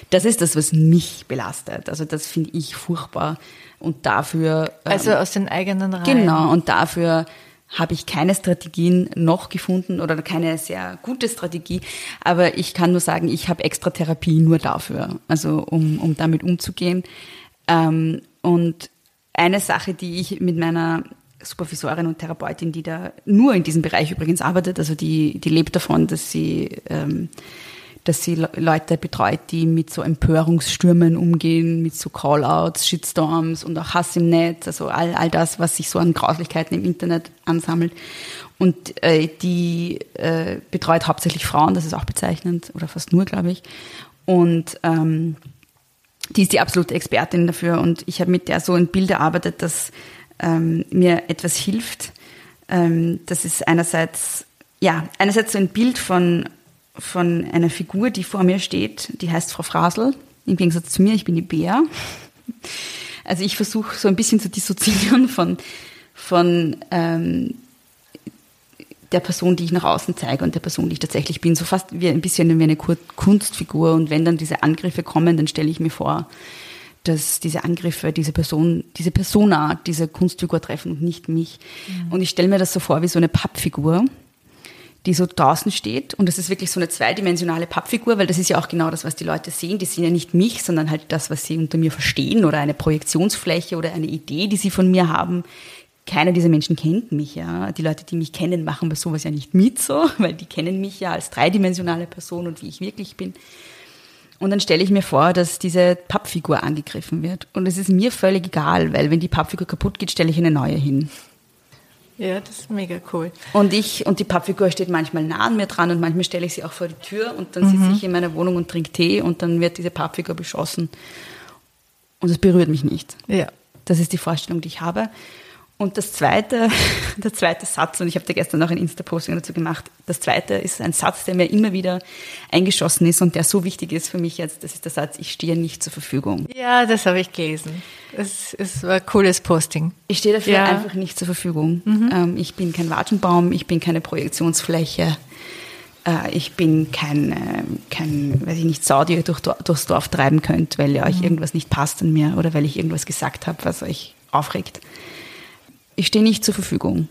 Das ist das, was mich belastet. Also das finde ich furchtbar und dafür. Also ähm, aus den eigenen Reihen. Genau und dafür habe ich keine Strategien noch gefunden oder keine sehr gute Strategie. Aber ich kann nur sagen, ich habe extra Therapie nur dafür, also um, um damit umzugehen. Ähm, und eine Sache, die ich mit meiner Supervisorin und Therapeutin, die da nur in diesem Bereich übrigens arbeitet, also die, die lebt davon, dass sie ähm, dass sie Leute betreut, die mit so Empörungsstürmen umgehen, mit so Callouts, Shitstorms und auch Hass im Netz, also all, all das, was sich so an Grauslichkeiten im Internet ansammelt. Und äh, die äh, betreut hauptsächlich Frauen, das ist auch bezeichnend, oder fast nur, glaube ich. Und ähm, die ist die absolute Expertin dafür. Und ich habe mit der so ein Bild erarbeitet, das ähm, mir etwas hilft. Ähm, das ist einerseits, ja, einerseits so ein Bild von von einer Figur, die vor mir steht, die heißt Frau Frasel, im Gegensatz zu mir, ich bin die Bär. Also ich versuche so ein bisschen zu dissoziieren von, von ähm, der Person, die ich nach außen zeige und der Person, die ich tatsächlich bin. So fast wie ein bisschen wie eine Kunstfigur. Und wenn dann diese Angriffe kommen, dann stelle ich mir vor, dass diese Angriffe diese Person, diese Persona, diese Kunstfigur treffen und nicht mich. Mhm. Und ich stelle mir das so vor wie so eine Pappfigur die so draußen steht. Und das ist wirklich so eine zweidimensionale Pappfigur, weil das ist ja auch genau das, was die Leute sehen. Die sehen ja nicht mich, sondern halt das, was sie unter mir verstehen oder eine Projektionsfläche oder eine Idee, die sie von mir haben. Keiner dieser Menschen kennt mich, ja. Die Leute, die mich kennen, machen bei sowas ja nicht mit so, weil die kennen mich ja als dreidimensionale Person und wie ich wirklich bin. Und dann stelle ich mir vor, dass diese Pappfigur angegriffen wird. Und es ist mir völlig egal, weil wenn die Pappfigur kaputt geht, stelle ich eine neue hin. Ja, das ist mega cool. Und ich, und die Pappfigur steht manchmal nah an mir dran und manchmal stelle ich sie auch vor die Tür und dann mhm. sitze ich in meiner Wohnung und trinke Tee und dann wird diese Pappfigur beschossen. Und es berührt mich nicht. Ja. Das ist die Vorstellung, die ich habe. Und das zweite, der zweite Satz, und ich habe da gestern noch ein Insta-Posting dazu gemacht, das zweite ist ein Satz, der mir immer wieder eingeschossen ist und der so wichtig ist für mich jetzt, das ist der Satz, ich stehe nicht zur Verfügung. Ja, das habe ich gelesen. Es, es war ein cooles Posting. Ich stehe dafür ja. einfach nicht zur Verfügung. Mhm. Ähm, ich bin kein Watschenbaum, ich bin keine Projektionsfläche, äh, ich bin kein, äh, kein, weiß ich nicht, Sau, die ihr durch, durchs Dorf treiben könnt, weil ihr euch mhm. irgendwas nicht passt an mir oder weil ich irgendwas gesagt habe, was euch aufregt ich stehe nicht zur Verfügung.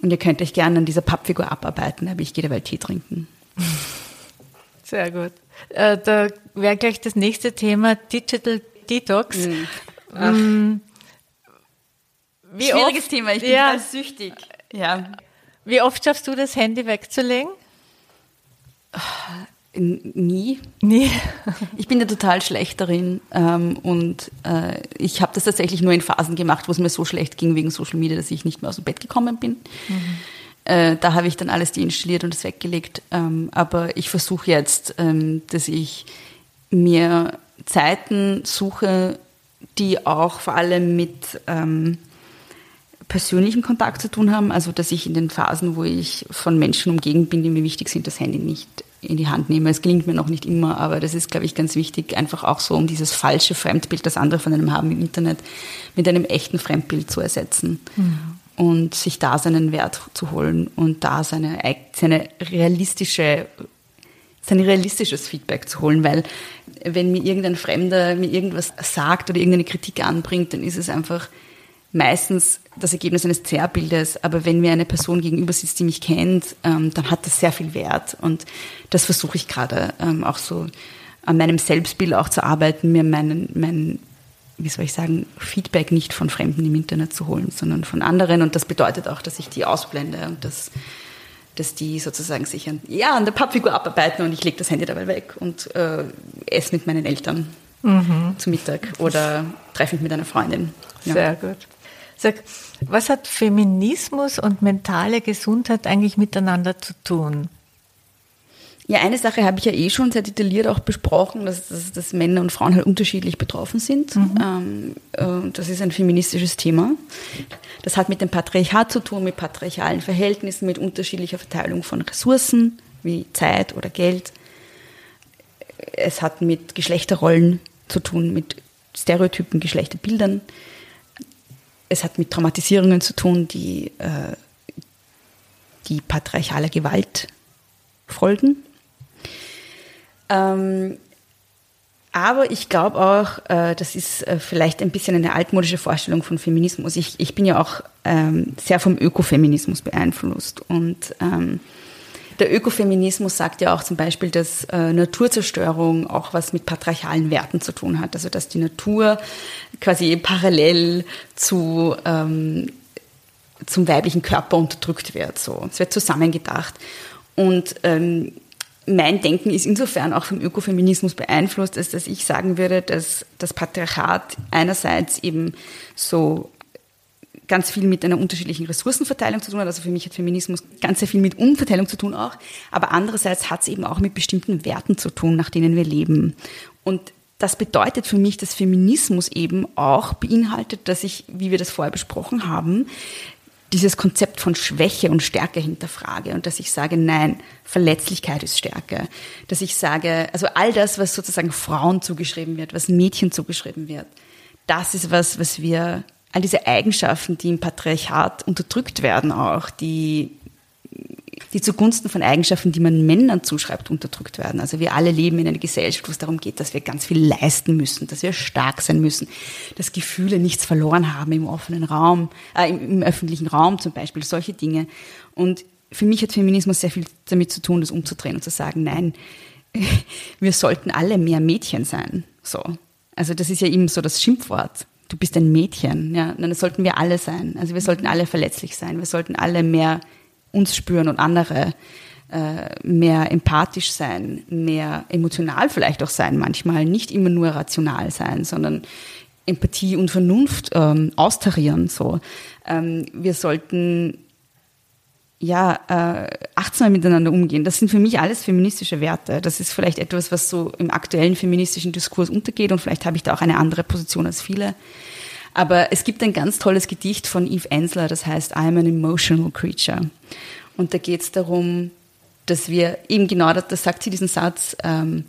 Und ihr könnt euch gerne an dieser Pappfigur abarbeiten, aber ich gehe dabei Tee trinken. Sehr gut. Äh, da wäre gleich das nächste Thema Digital Detox. Mhm. Wie Schwieriges oft, Thema, ich bin ja, süchtig. Ja. Wie oft schaffst du das Handy wegzulegen? Nie. Nie. ich bin da total schlecht darin ähm, und äh, ich habe das tatsächlich nur in Phasen gemacht, wo es mir so schlecht ging wegen Social Media, dass ich nicht mehr aus dem Bett gekommen bin. Mhm. Äh, da habe ich dann alles deinstalliert und es weggelegt. Ähm, aber ich versuche jetzt, ähm, dass ich mir Zeiten suche, die auch vor allem mit ähm, persönlichen Kontakt zu tun haben. Also dass ich in den Phasen, wo ich von Menschen umgeben bin, die mir wichtig sind, das Handy nicht in die Hand nehme. Es gelingt mir noch nicht immer, aber das ist, glaube ich, ganz wichtig, einfach auch so, um dieses falsche Fremdbild, das andere von einem haben im Internet, mit einem echten Fremdbild zu ersetzen. Mhm. Und sich da seinen Wert zu holen und da seine, seine realistische, sein realistisches Feedback zu holen, weil wenn mir irgendein Fremder mir irgendwas sagt oder irgendeine Kritik anbringt, dann ist es einfach meistens das Ergebnis eines Zerrbildes, aber wenn mir eine Person gegenüber sitzt, die mich kennt, ähm, dann hat das sehr viel Wert und das versuche ich gerade ähm, auch so an meinem Selbstbild auch zu arbeiten, mir meinen, mein, wie soll ich sagen, Feedback nicht von Fremden im Internet zu holen, sondern von anderen und das bedeutet auch, dass ich die ausblende und dass, dass die sozusagen sich an, ja, an der Pappfigur abarbeiten und ich lege das Handy dabei weg und äh, esse mit meinen Eltern mhm. zu Mittag oder treffe mich mit einer Freundin. Ja. Sehr gut. Sag, was hat Feminismus und mentale Gesundheit eigentlich miteinander zu tun? Ja, eine Sache habe ich ja eh schon sehr detailliert auch besprochen, dass, dass, dass Männer und Frauen halt unterschiedlich betroffen sind. Mhm. Ähm, äh, das ist ein feministisches Thema. Das hat mit dem Patriarchat zu tun, mit patriarchalen Verhältnissen, mit unterschiedlicher Verteilung von Ressourcen wie Zeit oder Geld. Es hat mit Geschlechterrollen zu tun, mit Stereotypen, Geschlechterbildern. Es hat mit Traumatisierungen zu tun, die äh, die patriarchale Gewalt folgen. Ähm, aber ich glaube auch, äh, das ist äh, vielleicht ein bisschen eine altmodische Vorstellung von Feminismus. Ich, ich bin ja auch ähm, sehr vom Ökofeminismus beeinflusst. Und ähm, der Ökofeminismus sagt ja auch zum Beispiel, dass äh, Naturzerstörung auch was mit patriarchalen Werten zu tun hat. Also dass die Natur quasi parallel zu, ähm, zum weiblichen Körper unterdrückt wird. So. Es wird zusammengedacht. Und ähm, mein Denken ist insofern auch vom Ökofeminismus beeinflusst, als dass ich sagen würde, dass das Patriarchat einerseits eben so ganz viel mit einer unterschiedlichen Ressourcenverteilung zu tun hat. Also für mich hat Feminismus ganz sehr viel mit Umverteilung zu tun auch. Aber andererseits hat es eben auch mit bestimmten Werten zu tun, nach denen wir leben. Und das bedeutet für mich, dass Feminismus eben auch beinhaltet, dass ich, wie wir das vorher besprochen haben, dieses Konzept von Schwäche und Stärke hinterfrage und dass ich sage, nein, Verletzlichkeit ist Stärke. Dass ich sage, also all das, was sozusagen Frauen zugeschrieben wird, was Mädchen zugeschrieben wird, das ist was, was wir, all diese Eigenschaften, die im Patriarchat unterdrückt werden auch, die die zugunsten von Eigenschaften, die man Männern zuschreibt, unterdrückt werden. Also wir alle leben in einer Gesellschaft, wo es darum geht, dass wir ganz viel leisten müssen, dass wir stark sein müssen, dass Gefühle nichts verloren haben im offenen Raum, äh, im, im öffentlichen Raum zum Beispiel, solche Dinge. Und für mich hat Feminismus sehr viel damit zu tun, das umzudrehen und zu sagen, nein, wir sollten alle mehr Mädchen sein. So. Also das ist ja eben so das Schimpfwort. Du bist ein Mädchen. Ja, dann sollten wir alle sein. Also wir sollten alle verletzlich sein. Wir sollten alle mehr uns spüren und andere äh, mehr empathisch sein, mehr emotional vielleicht auch sein, manchmal nicht immer nur rational sein, sondern Empathie und Vernunft ähm, austarieren. So, ähm, wir sollten ja äh, achtsam miteinander umgehen. Das sind für mich alles feministische Werte. Das ist vielleicht etwas, was so im aktuellen feministischen Diskurs untergeht und vielleicht habe ich da auch eine andere Position als viele. Aber es gibt ein ganz tolles Gedicht von Eve Ensler, das heißt I'm an emotional creature. Und da geht es darum, dass wir eben genau, das, das sagt sie diesen Satz, ähm,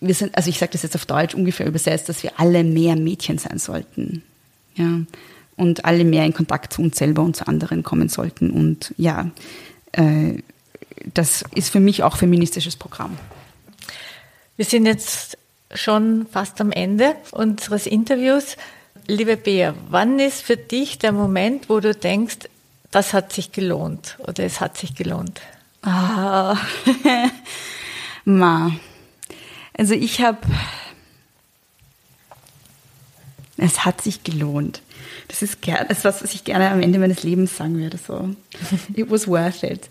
wir sind, also ich sage das jetzt auf Deutsch ungefähr übersetzt, dass wir alle mehr Mädchen sein sollten. Ja. Und alle mehr in Kontakt zu uns selber und zu anderen kommen sollten. Und ja, äh, das ist für mich auch feministisches Programm. Wir sind jetzt schon fast am Ende unseres Interviews. Liebe Bea, wann ist für dich der Moment, wo du denkst, das hat sich gelohnt oder es hat sich gelohnt? Ah, Ma. Also ich habe, es hat sich gelohnt. Das ist das ist was, was ich gerne am Ende meines Lebens sagen würde. So, it was worth it.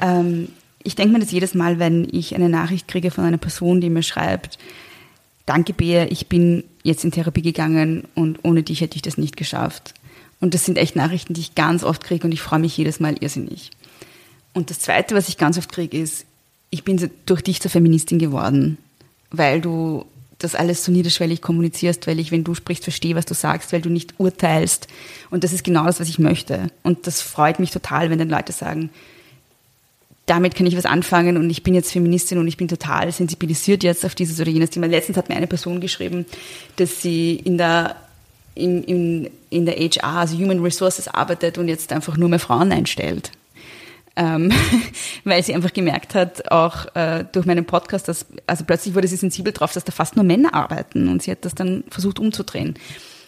Ähm, ich denke mir das jedes Mal, wenn ich eine Nachricht kriege von einer Person, die mir schreibt, danke Bea, ich bin jetzt in Therapie gegangen und ohne dich hätte ich das nicht geschafft. Und das sind echt Nachrichten, die ich ganz oft kriege und ich freue mich jedes Mal irrsinnig. Und das Zweite, was ich ganz oft kriege, ist, ich bin durch dich zur Feministin geworden, weil du das alles so niederschwellig kommunizierst, weil ich, wenn du sprichst, verstehe, was du sagst, weil du nicht urteilst. Und das ist genau das, was ich möchte. Und das freut mich total, wenn dann Leute sagen, damit kann ich was anfangen und ich bin jetzt Feministin und ich bin total sensibilisiert jetzt auf dieses oder jenes Thema. Letztens hat mir eine Person geschrieben, dass sie in der in, in, in der HR, also Human Resources arbeitet und jetzt einfach nur mehr Frauen einstellt. Ähm, weil sie einfach gemerkt hat, auch äh, durch meinen Podcast, dass, also plötzlich wurde sie sensibel drauf, dass da fast nur Männer arbeiten und sie hat das dann versucht umzudrehen.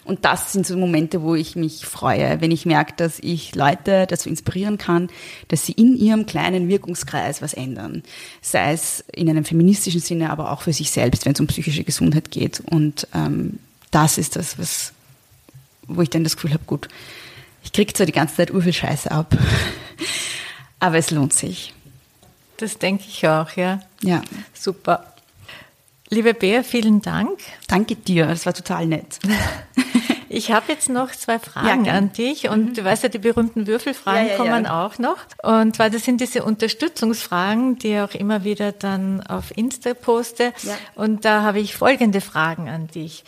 Und das sind so Momente, wo ich mich freue, wenn ich merke, dass ich Leute dazu inspirieren kann, dass sie in ihrem kleinen Wirkungskreis was ändern. Sei es in einem feministischen Sinne, aber auch für sich selbst, wenn es um psychische Gesundheit geht. Und ähm, das ist das, was, wo ich dann das Gefühl habe, gut, ich kriege zwar die ganze Zeit urviel Scheiße ab, aber es lohnt sich. Das denke ich auch, ja. Ja. Super. Liebe Bea, vielen Dank. Danke dir, das war total nett. Ich habe jetzt noch zwei Fragen ja, an dich und mhm. du weißt ja, die berühmten Würfelfragen ja, ja, kommen auch noch. Und zwar, das sind diese Unterstützungsfragen, die ich auch immer wieder dann auf Insta poste. Und da habe ich folgende Fragen an dich.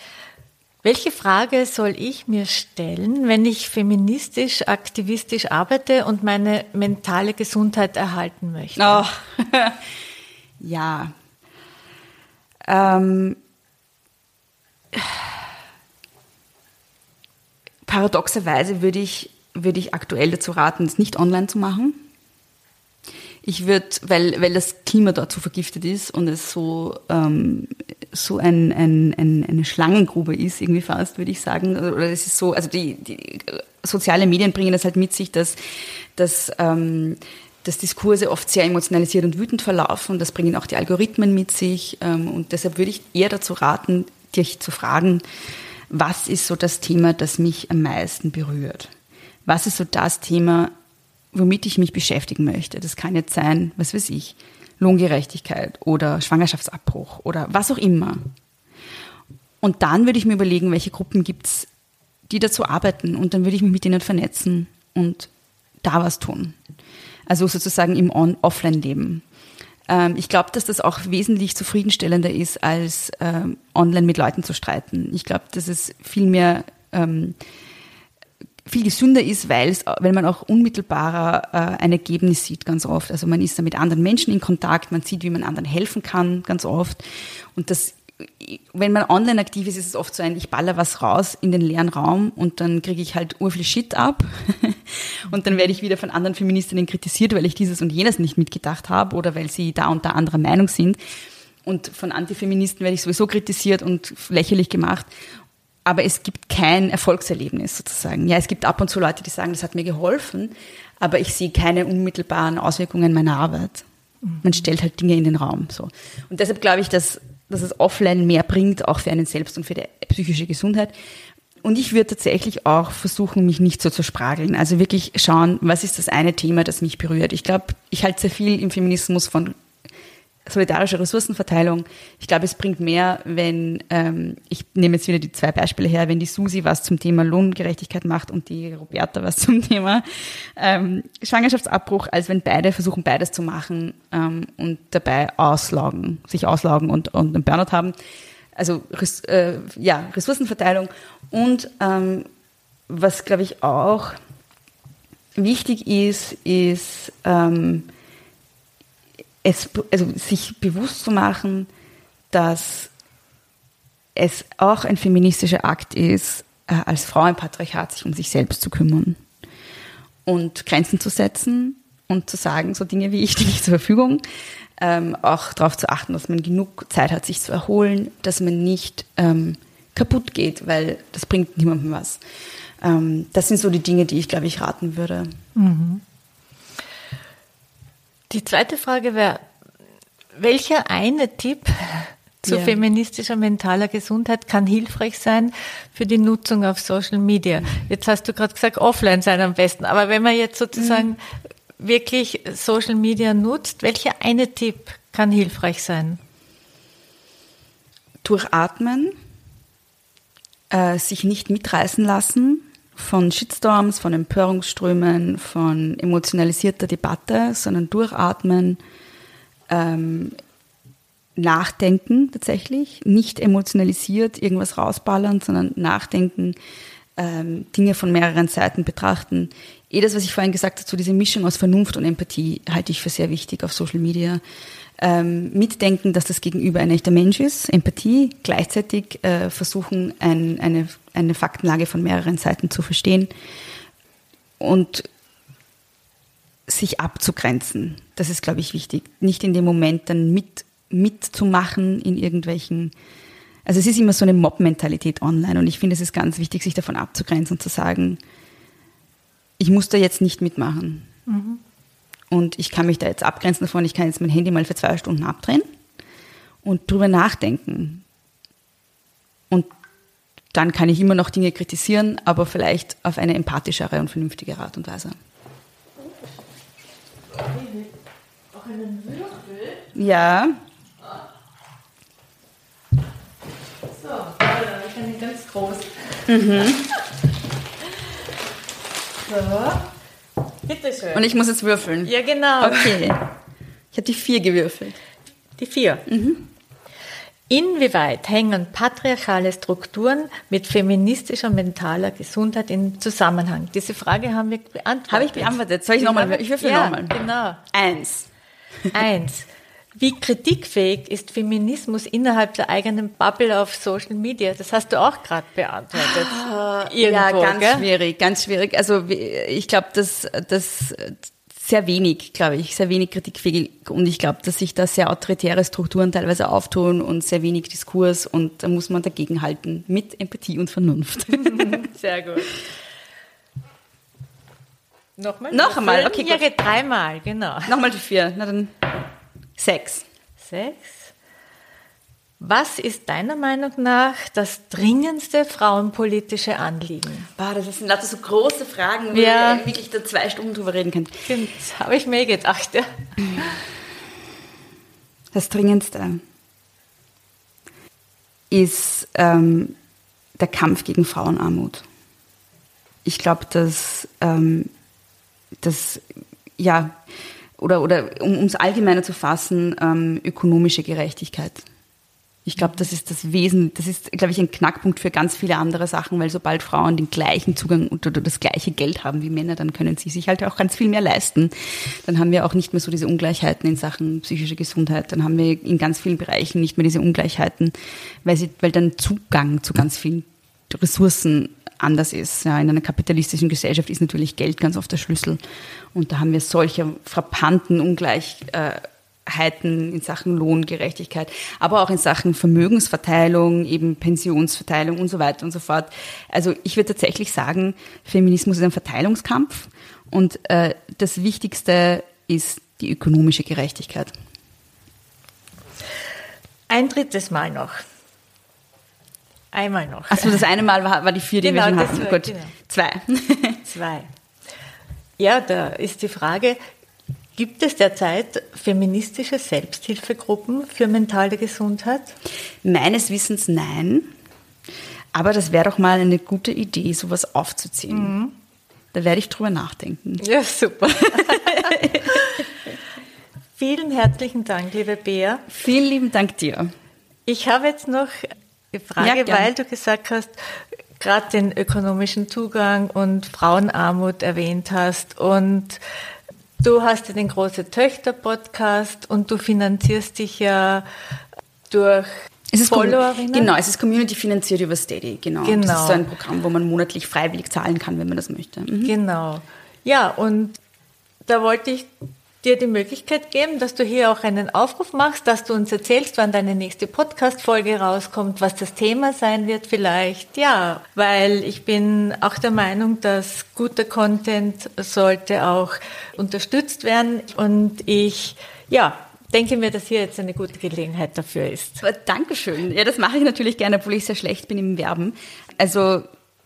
Welche Frage soll ich mir stellen, wenn ich feministisch, aktivistisch arbeite und meine mentale Gesundheit erhalten möchte? Oh. ja, ähm, paradoxerweise würde ich, würde ich aktuell dazu raten, es nicht online zu machen. Ich würde, weil, weil das Klima dort so vergiftet ist und es so, ähm, so ein, ein, ein, eine Schlangengrube ist, irgendwie fast, würde ich sagen. Oder es ist so, also die, die soziale Medien bringen das halt mit sich, dass, dass, ähm, dass Diskurse oft sehr emotionalisiert und wütend verlaufen. Das bringen auch die Algorithmen mit sich. Ähm, und deshalb würde ich eher dazu raten, dich zu fragen, was ist so das Thema, das mich am meisten berührt? Was ist so das Thema, womit ich mich beschäftigen möchte? Das kann jetzt sein, was weiß ich, Lohngerechtigkeit oder Schwangerschaftsabbruch oder was auch immer. Und dann würde ich mir überlegen, welche Gruppen gibt es, die dazu arbeiten. Und dann würde ich mich mit denen vernetzen und da was tun. Also sozusagen im On-Offline-Leben. Ähm, ich glaube, dass das auch wesentlich zufriedenstellender ist, als ähm, online mit Leuten zu streiten. Ich glaube, dass es viel mehr ähm, viel gesünder ist, weil weil man auch unmittelbarer äh, ein Ergebnis sieht ganz oft. Also man ist da mit anderen Menschen in Kontakt, man sieht, wie man anderen helfen kann ganz oft. Und das wenn man online aktiv ist, ist es oft so ein, ich baller was raus in den leeren Raum und dann kriege ich halt urviel Shit ab und dann werde ich wieder von anderen Feministinnen kritisiert, weil ich dieses und jenes nicht mitgedacht habe oder weil sie da und da anderer Meinung sind. Und von Antifeministen werde ich sowieso kritisiert und lächerlich gemacht. Aber es gibt kein Erfolgserlebnis sozusagen. Ja, es gibt ab und zu Leute, die sagen, das hat mir geholfen, aber ich sehe keine unmittelbaren Auswirkungen meiner Arbeit. Man stellt halt Dinge in den Raum. So. Und deshalb glaube ich, dass dass es offline mehr bringt, auch für einen selbst und für die psychische Gesundheit. Und ich würde tatsächlich auch versuchen, mich nicht so zu sprageln. Also wirklich schauen, was ist das eine Thema, das mich berührt. Ich glaube, ich halte sehr viel im Feminismus von solidarische Ressourcenverteilung. Ich glaube, es bringt mehr, wenn, ähm, ich nehme jetzt wieder die zwei Beispiele her, wenn die Susi was zum Thema Lohngerechtigkeit macht und die Roberta was zum Thema ähm, Schwangerschaftsabbruch, als wenn beide versuchen, beides zu machen ähm, und dabei auslaugen, sich auslaugen und, und einen Burnout haben. Also äh, ja, Ressourcenverteilung. Und ähm, was, glaube ich, auch wichtig ist, ist, ähm, es, also sich bewusst zu machen, dass es auch ein feministischer Akt ist, äh, als Frau im Patriarchat sich um sich selbst zu kümmern und Grenzen zu setzen und zu sagen, so Dinge wie ich stehe nicht zur Verfügung, ähm, auch darauf zu achten, dass man genug Zeit hat, sich zu erholen, dass man nicht ähm, kaputt geht, weil das bringt niemandem was. Ähm, das sind so die Dinge, die ich, glaube ich, raten würde. Mhm. Die zweite Frage wäre, welcher eine Tipp zu ja. feministischer mentaler Gesundheit kann hilfreich sein für die Nutzung auf Social Media? Jetzt hast du gerade gesagt, offline sein am besten, aber wenn man jetzt sozusagen mhm. wirklich Social Media nutzt, welcher eine Tipp kann hilfreich sein? Durchatmen, äh, sich nicht mitreißen lassen, von Shitstorms, von Empörungsströmen, von emotionalisierter Debatte, sondern durchatmen, ähm, nachdenken tatsächlich, nicht emotionalisiert irgendwas rausballern, sondern nachdenken, ähm, Dinge von mehreren Seiten betrachten. Eh das, was ich vorhin gesagt habe, so diese Mischung aus Vernunft und Empathie halte ich für sehr wichtig auf Social Media ähm, mitdenken, dass das Gegenüber ein echter Mensch ist, Empathie, gleichzeitig äh, versuchen, ein, eine, eine Faktenlage von mehreren Seiten zu verstehen und sich abzugrenzen. Das ist, glaube ich, wichtig. Nicht in dem Moment dann mit, mitzumachen in irgendwelchen, also es ist immer so eine Mob-Mentalität online und ich finde, es ist ganz wichtig, sich davon abzugrenzen und zu sagen, ich muss da jetzt nicht mitmachen. Mhm. Und ich kann mich da jetzt abgrenzen davon, ich kann jetzt mein Handy mal für zwei Stunden abdrehen und drüber nachdenken. Und dann kann ich immer noch Dinge kritisieren, aber vielleicht auf eine empathischere und vernünftige Art und Weise. Auch einen Würfel? Ja. So, ich den ganz groß. Mhm. so. Bitte schön. Und ich muss jetzt würfeln. Ja, genau. Okay. Ich habe die vier gewürfelt. Die vier. Mhm. Inwieweit hängen patriarchale Strukturen mit feministischer mentaler Gesundheit in Zusammenhang? Diese Frage haben wir beantwortet. Habe ich beantwortet. Soll ich nochmal? Ich würfel ja, nochmal. Genau. Eins. Eins. Wie kritikfähig ist Feminismus innerhalb der eigenen Bubble auf Social Media? Das hast du auch gerade beantwortet. Ah, Irgendwo, ja, ganz gell? schwierig, ganz schwierig. Also ich glaube, dass das sehr wenig, glaube ich, sehr wenig kritikfähig und ich glaube, dass sich da sehr autoritäre Strukturen teilweise auftun und sehr wenig Diskurs und da muss man dagegen halten mit Empathie und Vernunft. Sehr gut. Nochmal? Noch einmal, okay, gut. Ja, dreimal, genau. Nochmal die vier, na dann sechs. Sechs. Was ist deiner Meinung nach das dringendste frauenpolitische Anliegen? Boah, das sind lauter so große Fragen, wo ja. ihr wirklich da zwei Stunden drüber reden könnt. Das habe ich mir gedacht, ja. Das dringendste ist ähm, der Kampf gegen Frauenarmut. Ich glaube, dass ähm, das, ja, oder, oder um es allgemeiner zu fassen, ähm, ökonomische Gerechtigkeit. Ich glaube, das ist das Wesen, das ist, glaube ich, ein Knackpunkt für ganz viele andere Sachen, weil sobald Frauen den gleichen Zugang oder das gleiche Geld haben wie Männer, dann können sie sich halt auch ganz viel mehr leisten. Dann haben wir auch nicht mehr so diese Ungleichheiten in Sachen psychische Gesundheit. Dann haben wir in ganz vielen Bereichen nicht mehr diese Ungleichheiten, weil sie, weil dann Zugang zu ganz vielen Ressourcen anders ist. Ja, in einer kapitalistischen Gesellschaft ist natürlich Geld ganz oft der Schlüssel. Und da haben wir solche frappanten Ungleichheiten in Sachen Lohngerechtigkeit, aber auch in Sachen Vermögensverteilung, eben Pensionsverteilung und so weiter und so fort. Also ich würde tatsächlich sagen, Feminismus ist ein Verteilungskampf und äh, das Wichtigste ist die ökonomische Gerechtigkeit. Ein drittes Mal noch. Einmal noch. Achso, das eine Mal war, war die vier, die genau, wir schon hatten. Gut, genau. zwei. zwei. Ja, da ist die Frage, gibt es derzeit feministische Selbsthilfegruppen für mentale Gesundheit? Meines Wissens nein. Aber das wäre doch mal eine gute Idee, sowas aufzuziehen. Mhm. Da werde ich drüber nachdenken. Ja, super. Vielen herzlichen Dank, liebe Bea. Vielen lieben Dank dir. Ich habe jetzt noch Frage, ja, weil du gesagt hast, gerade den ökonomischen Zugang und Frauenarmut erwähnt hast und du hast ja den Große Töchter Podcast und du finanzierst dich ja durch es ist Followerinnen? Genau, es ist Community finanziert über Steady, genau. genau. Das ist so ein Programm, wo man monatlich freiwillig zahlen kann, wenn man das möchte. Mhm. Genau. Ja, und da wollte ich dir die Möglichkeit geben, dass du hier auch einen Aufruf machst, dass du uns erzählst, wann deine nächste Podcast-Folge rauskommt, was das Thema sein wird vielleicht. Ja, weil ich bin auch der Meinung, dass guter Content sollte auch unterstützt werden und ich, ja, denke mir, dass hier jetzt eine gute Gelegenheit dafür ist. Dankeschön. Ja, das mache ich natürlich gerne, obwohl ich sehr schlecht bin im Werben. Also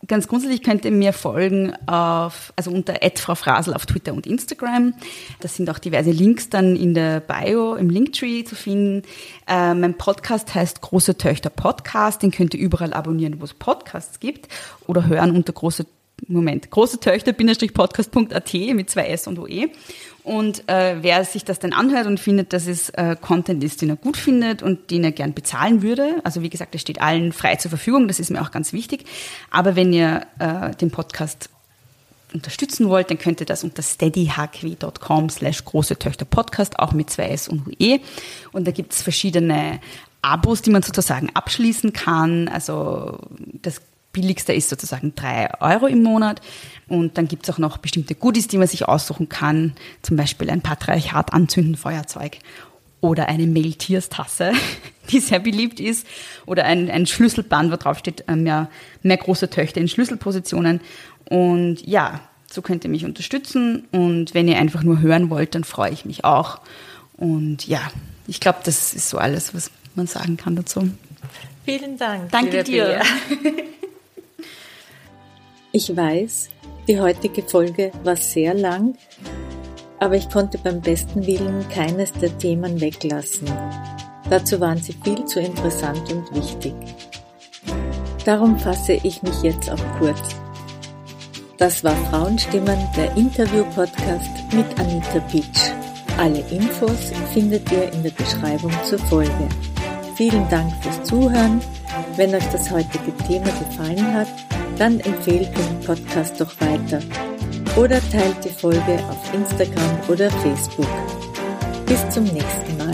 Ganz grundsätzlich könnt ihr mir folgen auf, also unter Frau Frasel auf Twitter und Instagram. Das sind auch diverse Links dann in der Bio, im Linktree zu finden. Äh, mein Podcast heißt Große Töchter Podcast. Den könnt ihr überall abonnieren, wo es Podcasts gibt oder hören unter große Moment, große Töchter-podcast.at mit zwei S und OE. Und äh, wer sich das dann anhört und findet, dass es äh, Content ist, den er gut findet und den er gern bezahlen würde, also wie gesagt, es steht allen frei zur Verfügung, das ist mir auch ganz wichtig. Aber wenn ihr äh, den Podcast unterstützen wollt, dann könnt ihr das unter steadyhq.com slash große Töchter Podcast, auch mit zwei S und UE. Und da gibt es verschiedene Abos, die man sozusagen abschließen kann. Also das billigste ist sozusagen drei Euro im Monat. Und dann gibt es auch noch bestimmte Goodies, die man sich aussuchen kann. Zum Beispiel ein Patriarchat anzünden Feuerzeug oder eine Mailtierstasse, die sehr beliebt ist, oder ein, ein Schlüsselband, wo drauf steht, äh, mehr, mehr große Töchter in Schlüsselpositionen. Und ja, so könnt ihr mich unterstützen. Und wenn ihr einfach nur hören wollt, dann freue ich mich auch. Und ja, ich glaube, das ist so alles, was man sagen kann dazu. Vielen Dank. Danke dir. Ich weiß, die heutige Folge war sehr lang, aber ich konnte beim besten Willen keines der Themen weglassen. Dazu waren sie viel zu interessant und wichtig. Darum fasse ich mich jetzt auch kurz. Das war Frauenstimmen, der Interview-Podcast mit Anita Pitsch. Alle Infos findet ihr in der Beschreibung zur Folge. Vielen Dank fürs Zuhören. Wenn euch das heutige Thema gefallen hat, dann empfehlt den Podcast doch weiter oder teilt die Folge auf Instagram oder Facebook. Bis zum nächsten Mal.